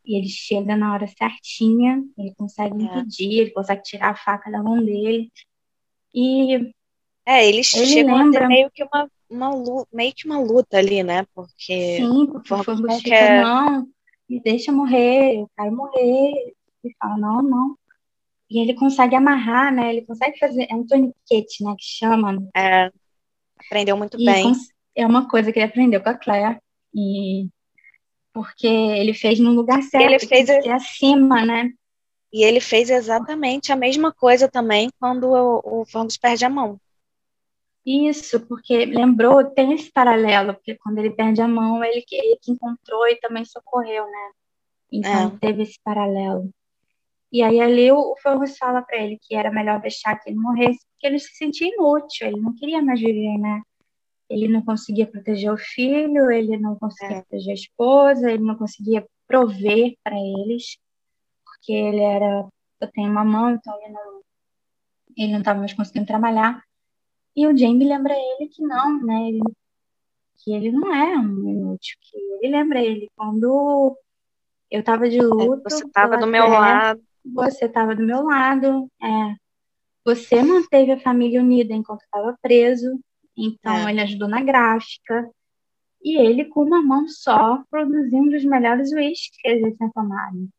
e ele chega na hora certinha, ele consegue é. impedir, ele consegue tirar a faca da mão dele. E é, eles ele chegam lembra... meio que uma, uma luta, meio que uma luta ali, né? Porque Sim, porque o Fungus fica, quer... não, me deixa morrer, eu quero morrer. Ele fala, não, não. E ele consegue amarrar, né? Ele consegue fazer, é um torniquete, né, que chama. É, aprendeu muito e bem. É uma coisa que ele aprendeu com a Claire. E porque ele fez no lugar certo, ele fez é acima, né? E ele fez exatamente a mesma coisa também quando o, o perde a mão. Isso, porque lembrou, tem esse paralelo, porque quando ele perde a mão, ele que, ele que encontrou e também socorreu, né? Então é. teve esse paralelo. E aí ali o, Fergus fala para ele que era melhor deixar que ele morresse, porque ele se sentia inútil, ele não queria mais viver, né? ele não conseguia proteger o filho, ele não conseguia é. proteger a esposa, ele não conseguia prover para eles, porque ele era, eu tenho uma mão, então ele não ele não estava mais conseguindo trabalhar. E o Jamie lembra ele que não, né? Ele, que ele não é um inútil, que ele lembra ele quando eu estava de luto. Você estava do meu lado. Você estava do meu lado, é, você manteve a família unida enquanto estava preso, então é. ele ajudou na gráfica, e ele, com uma mão só, produzindo os melhores uísques que ele tinha tomado.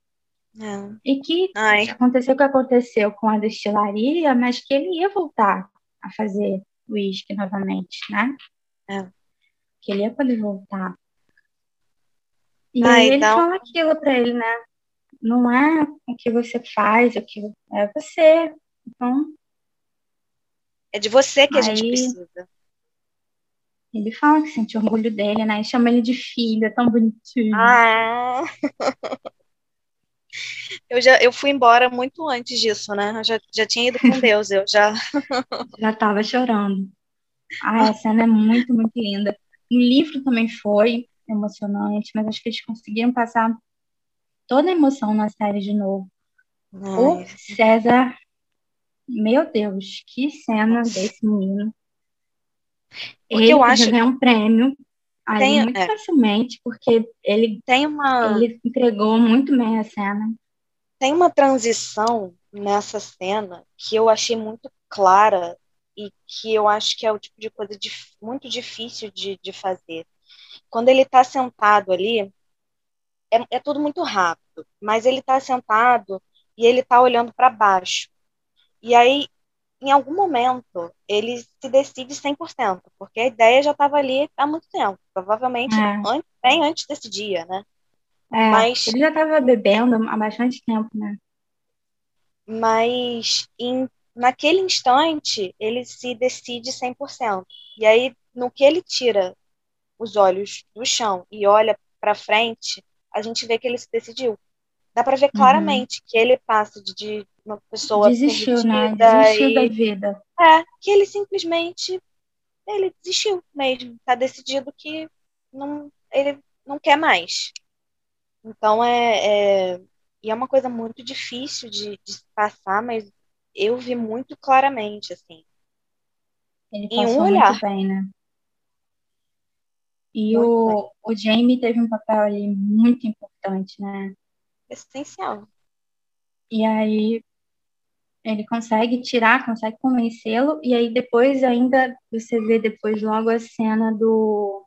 É. E que Ai. aconteceu o que aconteceu com a destilaria, mas que ele ia voltar a fazer uísque novamente, né? É. Que ele ia poder voltar. E ah, aí então... ele fala aquilo para ele, né? Não é o que você faz, o que é você. Então. É de você que a gente precisa. Ele fala que sente orgulho dele, né? E chama ele de filho, é tão bonitinho. Ah. Eu já eu fui embora muito antes disso, né? Eu já, já tinha ido com Deus, eu já. já estava chorando. Ah, a cena é muito, muito linda. O livro também foi emocionante, mas acho que eles conseguiram passar toda a emoção na série de novo. Ai. O César, meu Deus, que cena desse menino. Porque ele eu acho um prêmio ali tem, muito é. facilmente, porque ele tem uma ele entregou muito bem a cena. Tem uma transição nessa cena que eu achei muito clara e que eu acho que é o tipo de coisa de, muito difícil de, de fazer. Quando ele está sentado ali, é, é tudo muito rápido, mas ele está sentado e ele está olhando para baixo. E aí em algum momento, ele se decide 100%, porque a ideia já estava ali há muito tempo, provavelmente é. antes, bem antes desse dia, né? É, mas, ele já estava bebendo há bastante tempo, né? Mas em, naquele instante, ele se decide 100%. E aí, no que ele tira os olhos do chão e olha para frente, a gente vê que ele se decidiu. Dá para ver uhum. claramente uhum. que ele passa de, de uma pessoa desistiu, né? Desistiu e... da vida. É, que ele simplesmente ele desistiu mesmo, tá decidido que não ele não quer mais. Então é, é e é uma coisa muito difícil de, de passar, mas eu vi muito claramente assim. Ele em um olhar. bem, né? E o, o Jamie teve um papel ali muito importante, né? Essencial. E aí ele consegue tirar, consegue convencê-lo, e aí depois ainda você vê depois logo a cena do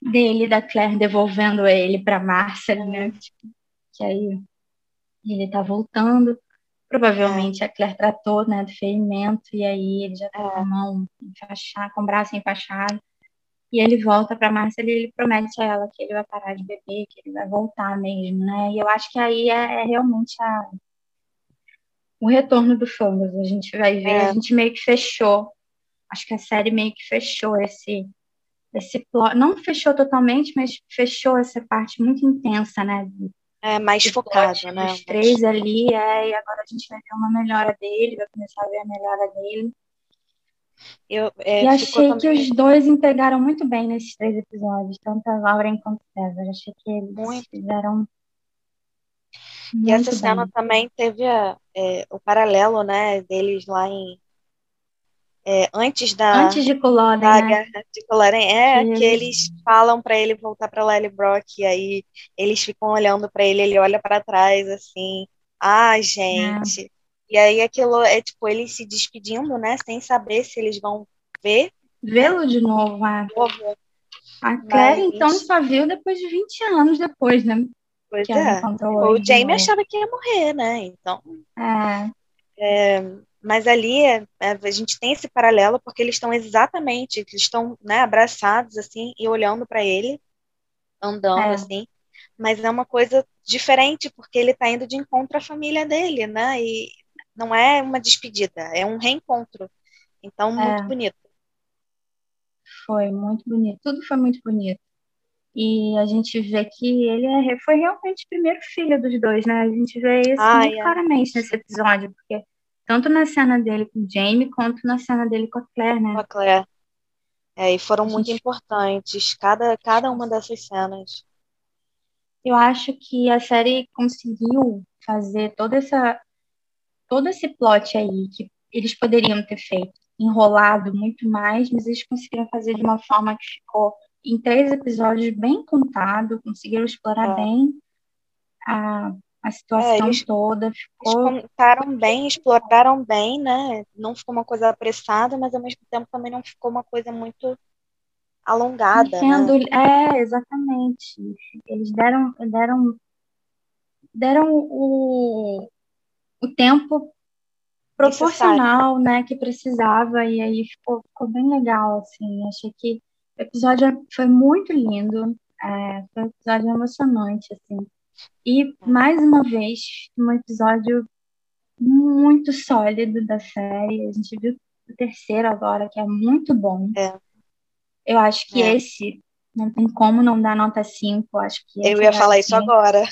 dele da Claire devolvendo ele para Marcel, né? Tipo, que aí ele tá voltando. Provavelmente a Claire tratou, né, do ferimento, e aí ele já tá com a mão enfaixada, com o braço enfaixado. E ele volta para Marcel e ele promete a ela que ele vai parar de beber, que ele vai voltar mesmo, né? E eu acho que aí é, é realmente a, o retorno do Fungos. A gente vai ver, é. a gente meio que fechou. Acho que a série meio que fechou esse esse plot, não fechou totalmente, mas fechou essa parte muito intensa, né? É mais focada, né? Os três ali, é, e agora a gente vai ver uma melhora dele, vai começar a ver a melhora dele. Eu, é, e achei que também... os dois entregaram muito bem nesses três episódios, tanto a Lauren quanto o César. Achei que eles muito. fizeram e essa cena também teve a, é, o paralelo, né, deles lá em é, antes da antes de Culloden, da né? guerra de Culloden, é que, que eles falam para ele voltar para Lily Brock e aí eles ficam olhando para ele, ele olha para trás assim, ah, gente. É. E aí aquilo é tipo eles se despedindo, né, sem saber se eles vão ver vê-lo de novo, é. A Claire, Mas... então, só viu depois de 20 anos depois, né? Pois é. O Jamie achava que ia morrer, né? Então. É. é mas ali é, a gente tem esse paralelo porque eles estão exatamente, eles estão né, abraçados assim e olhando para ele, andando é. assim. Mas é uma coisa diferente porque ele está indo de encontro à família dele, né? E não é uma despedida, é um reencontro. Então, é. muito bonito. Foi muito bonito. Tudo foi muito bonito. E a gente vê que ele é, foi realmente o primeiro filho dos dois, né? A gente vê isso ah, muito é. claramente nesse episódio, porque tanto na cena dele com o Jamie, quanto na cena dele com a Claire, né? Com a Claire. É, e foram muito importantes, cada, cada uma dessas cenas. Eu acho que a série conseguiu fazer toda essa todo esse plot aí que eles poderiam ter feito, enrolado muito mais, mas eles conseguiram fazer de uma forma que ficou em três episódios bem contado, conseguiram explorar é. bem a, a situação é, eles, toda. Ficou... Eles contaram bem, exploraram bem, né? Não ficou uma coisa apressada, mas ao mesmo tempo também não ficou uma coisa muito alongada. Sendo, né? É, exatamente. Eles deram, deram, deram o, o tempo proporcional, né, que precisava, e aí ficou, ficou bem legal, assim. Achei que o episódio foi muito lindo, é, foi um episódio emocionante, assim. E, mais uma vez, um episódio muito sólido da série. A gente viu o terceiro agora, que é muito bom. É. Eu acho que é. esse não tem como não dar nota 5. Acho que Eu ia falar isso agora.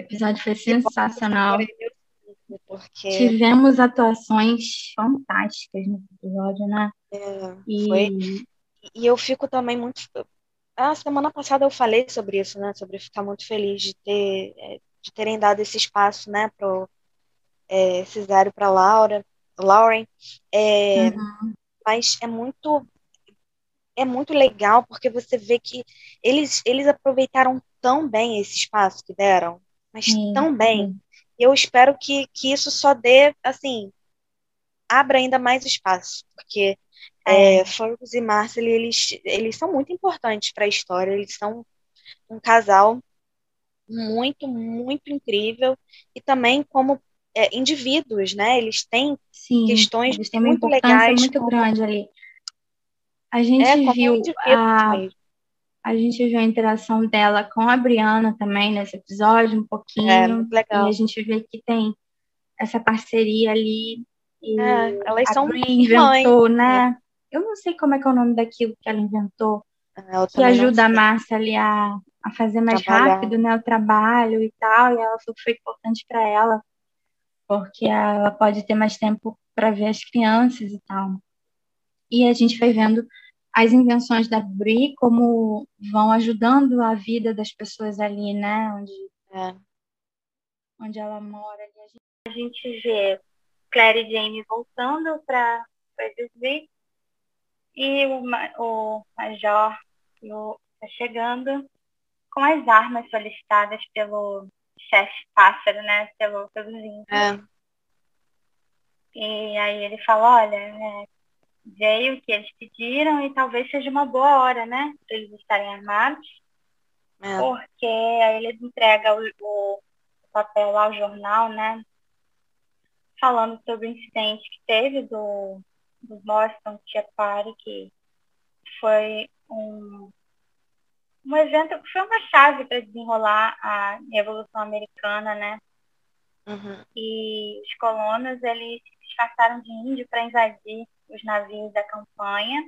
O episódio foi sensacional. Porque... Tivemos atuações fantásticas nesse episódio, né? É, e... Foi. E eu fico também muito a semana passada eu falei sobre isso, né? Sobre ficar muito feliz de ter é, de terem dado esse espaço, né, pro é, Cesário para Laura, Lauren. É, uhum. Mas é muito é muito legal porque você vê que eles eles aproveitaram tão bem esse espaço que deram, mas sim, tão bem. Eu espero que, que isso só dê assim abra ainda mais espaço, porque é, é. Fergus e Marcel, eles, eles são muito importantes para a história, eles são um casal muito, muito incrível, e também como é, indivíduos, né? Eles têm Sim, questões eles têm muito legais. muito como... grande ali. A gente é, viu a, a gente viu a interação dela com a Briana também nesse episódio, um pouquinho. É, legal. E a gente vê que tem essa parceria ali. É, elas são Bri inventou, mãe. né? Eu não sei como é que é o nome daquilo que ela inventou, é, que ajuda a Márcia ali a, a fazer mais Trabalhar. rápido né, o trabalho e tal, e ela falou que foi importante para ela, porque ela pode ter mais tempo para ver as crianças e tal. E a gente foi vendo as invenções da Bri como vão ajudando a vida das pessoas ali, né? Onde, é. onde ela mora. A gente vê Claire e Jamie voltando para viver e o, o Major está chegando com as armas solicitadas pelo chefe pássaro, né? Pelo, pelos índios. É. E aí ele fala, olha, é, veio o que eles pediram e talvez seja uma boa hora, né? Para eles estarem armados. É. Porque aí ele entrega o, o papel lá, o jornal, né? Falando sobre o incidente que teve do, do Boston Tea Party, que foi um, um evento que foi uma chave para desenrolar a Revolução Americana, né? Uhum. E os colonos, eles disfarçaram de índio para invadir os navios da campanha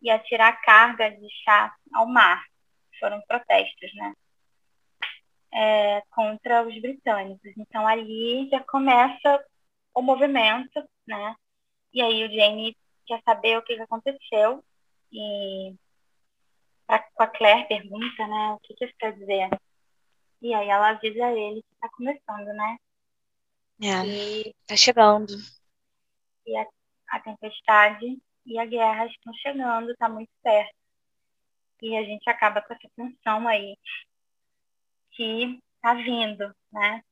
e atirar carga de chá ao mar. Foram protestos, né? É, contra os britânicos. Então ali já começa o movimento, né? E aí o Jamie quer saber o que, aconteceu. E com a Claire pergunta, né, o que, que isso quer dizer. E aí ela avisa ele que está começando, né? É, e, tá chegando. E a, a tempestade e a guerra estão chegando, está muito perto. E a gente acaba com essa tensão aí que tá vindo, né?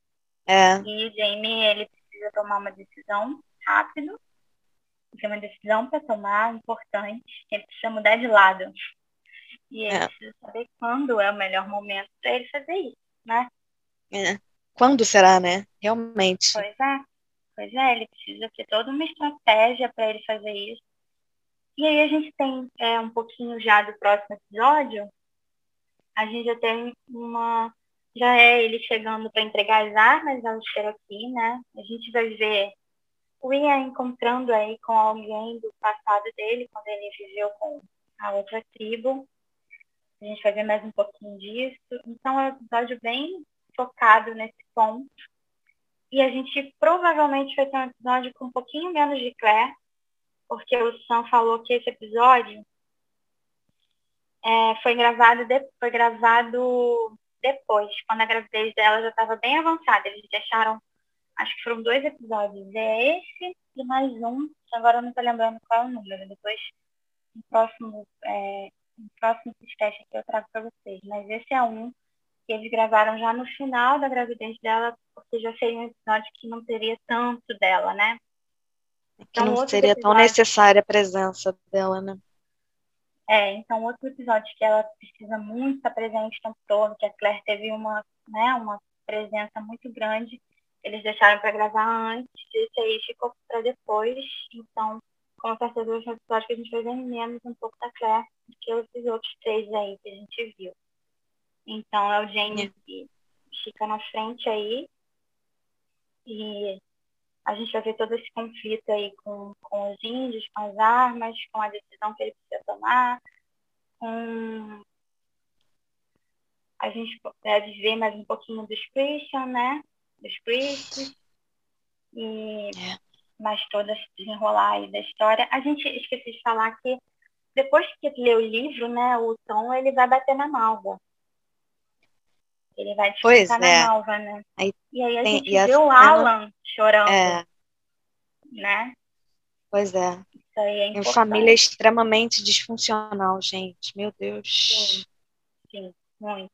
É. E o Jamie, ele precisa tomar uma decisão rápido tem uma decisão para tomar importante, ele precisa mudar de lado. E ele é. precisa saber quando é o melhor momento para ele fazer isso, né? É. Quando será, né? Realmente. Pois é. Pois é, ele precisa ter toda uma estratégia para ele fazer isso. E aí a gente tem é, um pouquinho já do próximo episódio, a gente já tem uma. Já é ele chegando para entregar as armas ao Cherokee, né? A gente vai ver o Ian encontrando aí com alguém do passado dele, quando ele viveu com a outra tribo. A gente vai ver mais um pouquinho disso. Então é um episódio bem focado nesse ponto. E a gente provavelmente vai ter um episódio com um pouquinho menos de Claire, porque o Sam falou que esse episódio é, foi gravado de, foi gravado depois, quando a gravidez dela já estava bem avançada. Eles deixaram Acho que foram dois episódios. É esse e mais um, que agora eu não estou lembrando qual é o número. Depois, no próximo, é, no próximo podcast aqui eu trago para vocês. Mas esse é um eles gravaram já no final da gravidez dela, porque já seria um episódio que não teria tanto dela, né? Então, que não seria tão necessária a presença dela, né? É, então outro episódio que ela precisa muito estar presente o tempo todo, que a Claire teve uma, né, uma presença muito grande, eles deixaram para gravar antes, esse aí ficou para depois, então com certeza é um episódio que a gente vai ver menos um pouco da Claire do que os outros três aí que a gente viu. Então é o James que fica na frente aí e a gente vai ver todo esse conflito aí com, com os índios, com as armas, com a decisão que ele precisa tomar, com a gente deve ver mais um pouquinho dos Christian, né? Dos Christians. E é. mais todas desenrolar aí da história. A gente esqueci de falar que depois que lê o livro, né, o Tom ele vai bater na Malva. Ele vai disputar na é. Malva, né? Aí e aí a tem, gente vê o Alan chorando. É. Né? Pois é. Isso aí é importante. Uma família extremamente disfuncional, gente. Meu Deus. Sim, Sim muito.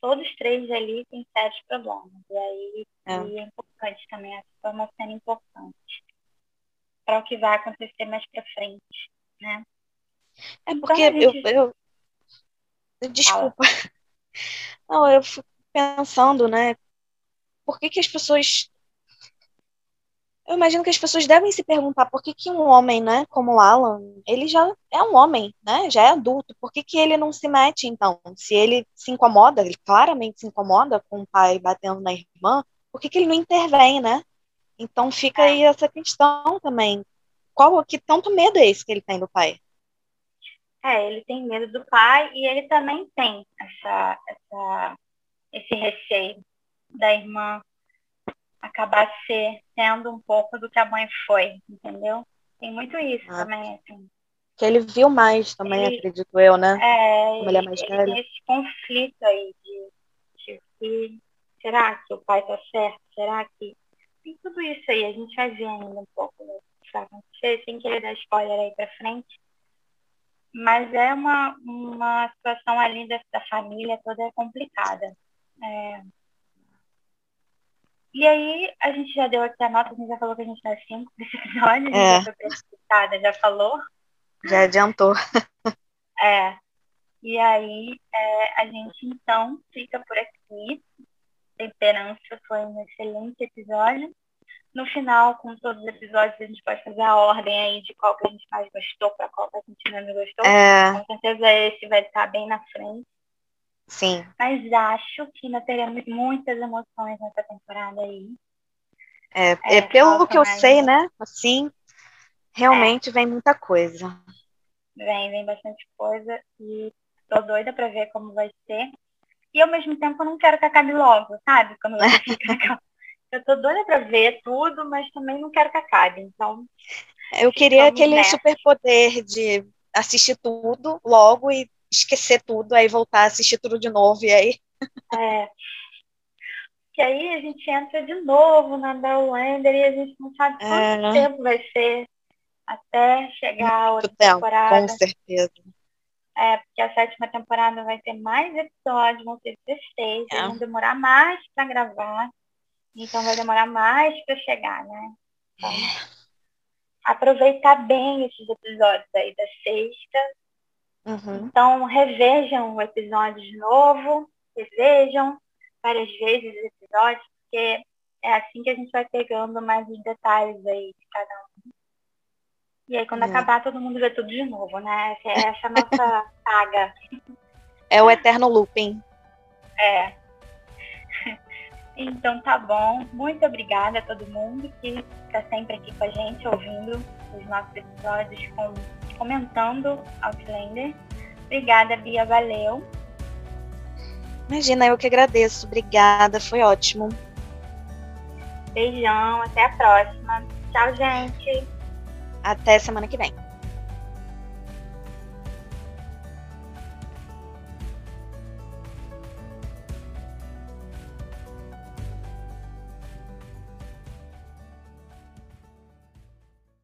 Todos três ali têm sérios problemas. E aí é, e é importante também, essa foi uma cena importante para o que vai acontecer mais para frente, né? É então, porque então, gente... eu, eu... Desculpa. Fala. Não, eu fico pensando, né? Por que, que as pessoas. Eu imagino que as pessoas devem se perguntar por que, que um homem, né, como o Alan, ele já é um homem, né? Já é adulto. Por que, que ele não se mete, então? Se ele se incomoda, ele claramente se incomoda com o pai batendo na irmã, por que, que ele não intervém, né? Então fica aí essa questão também. Qual que tanto medo é esse que ele tem do pai? É, ele tem medo do pai e ele também tem essa, essa, esse receio da irmã acabar ser, sendo um pouco do que a mãe foi, entendeu? Tem muito isso ah. também, assim. Que ele viu mais também, ele, acredito eu, né? É, Como ele é mais velho. esse conflito aí de, de, será que o pai tá certo? Será que. Tem tudo isso aí, a gente vai ver ainda um pouco né, que vai acontecer, sem querer dar spoiler aí pra frente. Mas é uma, uma situação ali da, da família toda complicada. É... E aí, a gente já deu aqui a nota, a gente já falou que a gente dá cinco desse episódio, é. já foi precipitada, já falou. Já adiantou. É. E aí, é, a gente então fica por aqui. Temperança foi um excelente episódio no final, com todos os episódios, a gente pode fazer a ordem aí de qual que a gente mais gostou para qual que a gente menos gostou. É... Com certeza esse vai estar bem na frente. Sim. Mas acho que ainda teremos muitas emoções nessa temporada aí. É, é, é pelo que eu sei, né? Assim, realmente é. vem muita coisa. Vem, vem bastante coisa e tô doida para ver como vai ser. E ao mesmo tempo eu não quero que acabe logo, sabe? Quando você fica eu tô doida pra ver tudo, mas também não quero que acabe. Então. Eu queria aquele superpoder de assistir tudo logo e esquecer tudo, aí voltar a assistir tudo de novo, e aí. É. Que aí a gente entra de novo na Downlander e a gente não sabe quanto é. tempo vai ser até chegar a outra temporada. Com certeza. É, porque a sétima temporada vai ter mais episódios, vão ter 16, é. vão demorar mais para gravar. Então vai demorar mais para chegar, né? Então, aproveitar bem esses episódios aí da sexta. Uhum. Então revejam o episódio de novo, revejam várias vezes os episódios, porque é assim que a gente vai pegando mais os detalhes aí de cada um. E aí quando uhum. acabar todo mundo vê tudo de novo, né? Essa é essa nossa saga. É o eterno looping. É. Então tá bom. Muito obrigada a todo mundo que está sempre aqui com a gente, ouvindo os nossos episódios, com, comentando Outlander. Obrigada, Bia. Valeu. Imagina, eu que agradeço. Obrigada, foi ótimo. Beijão, até a próxima. Tchau, gente. Até semana que vem.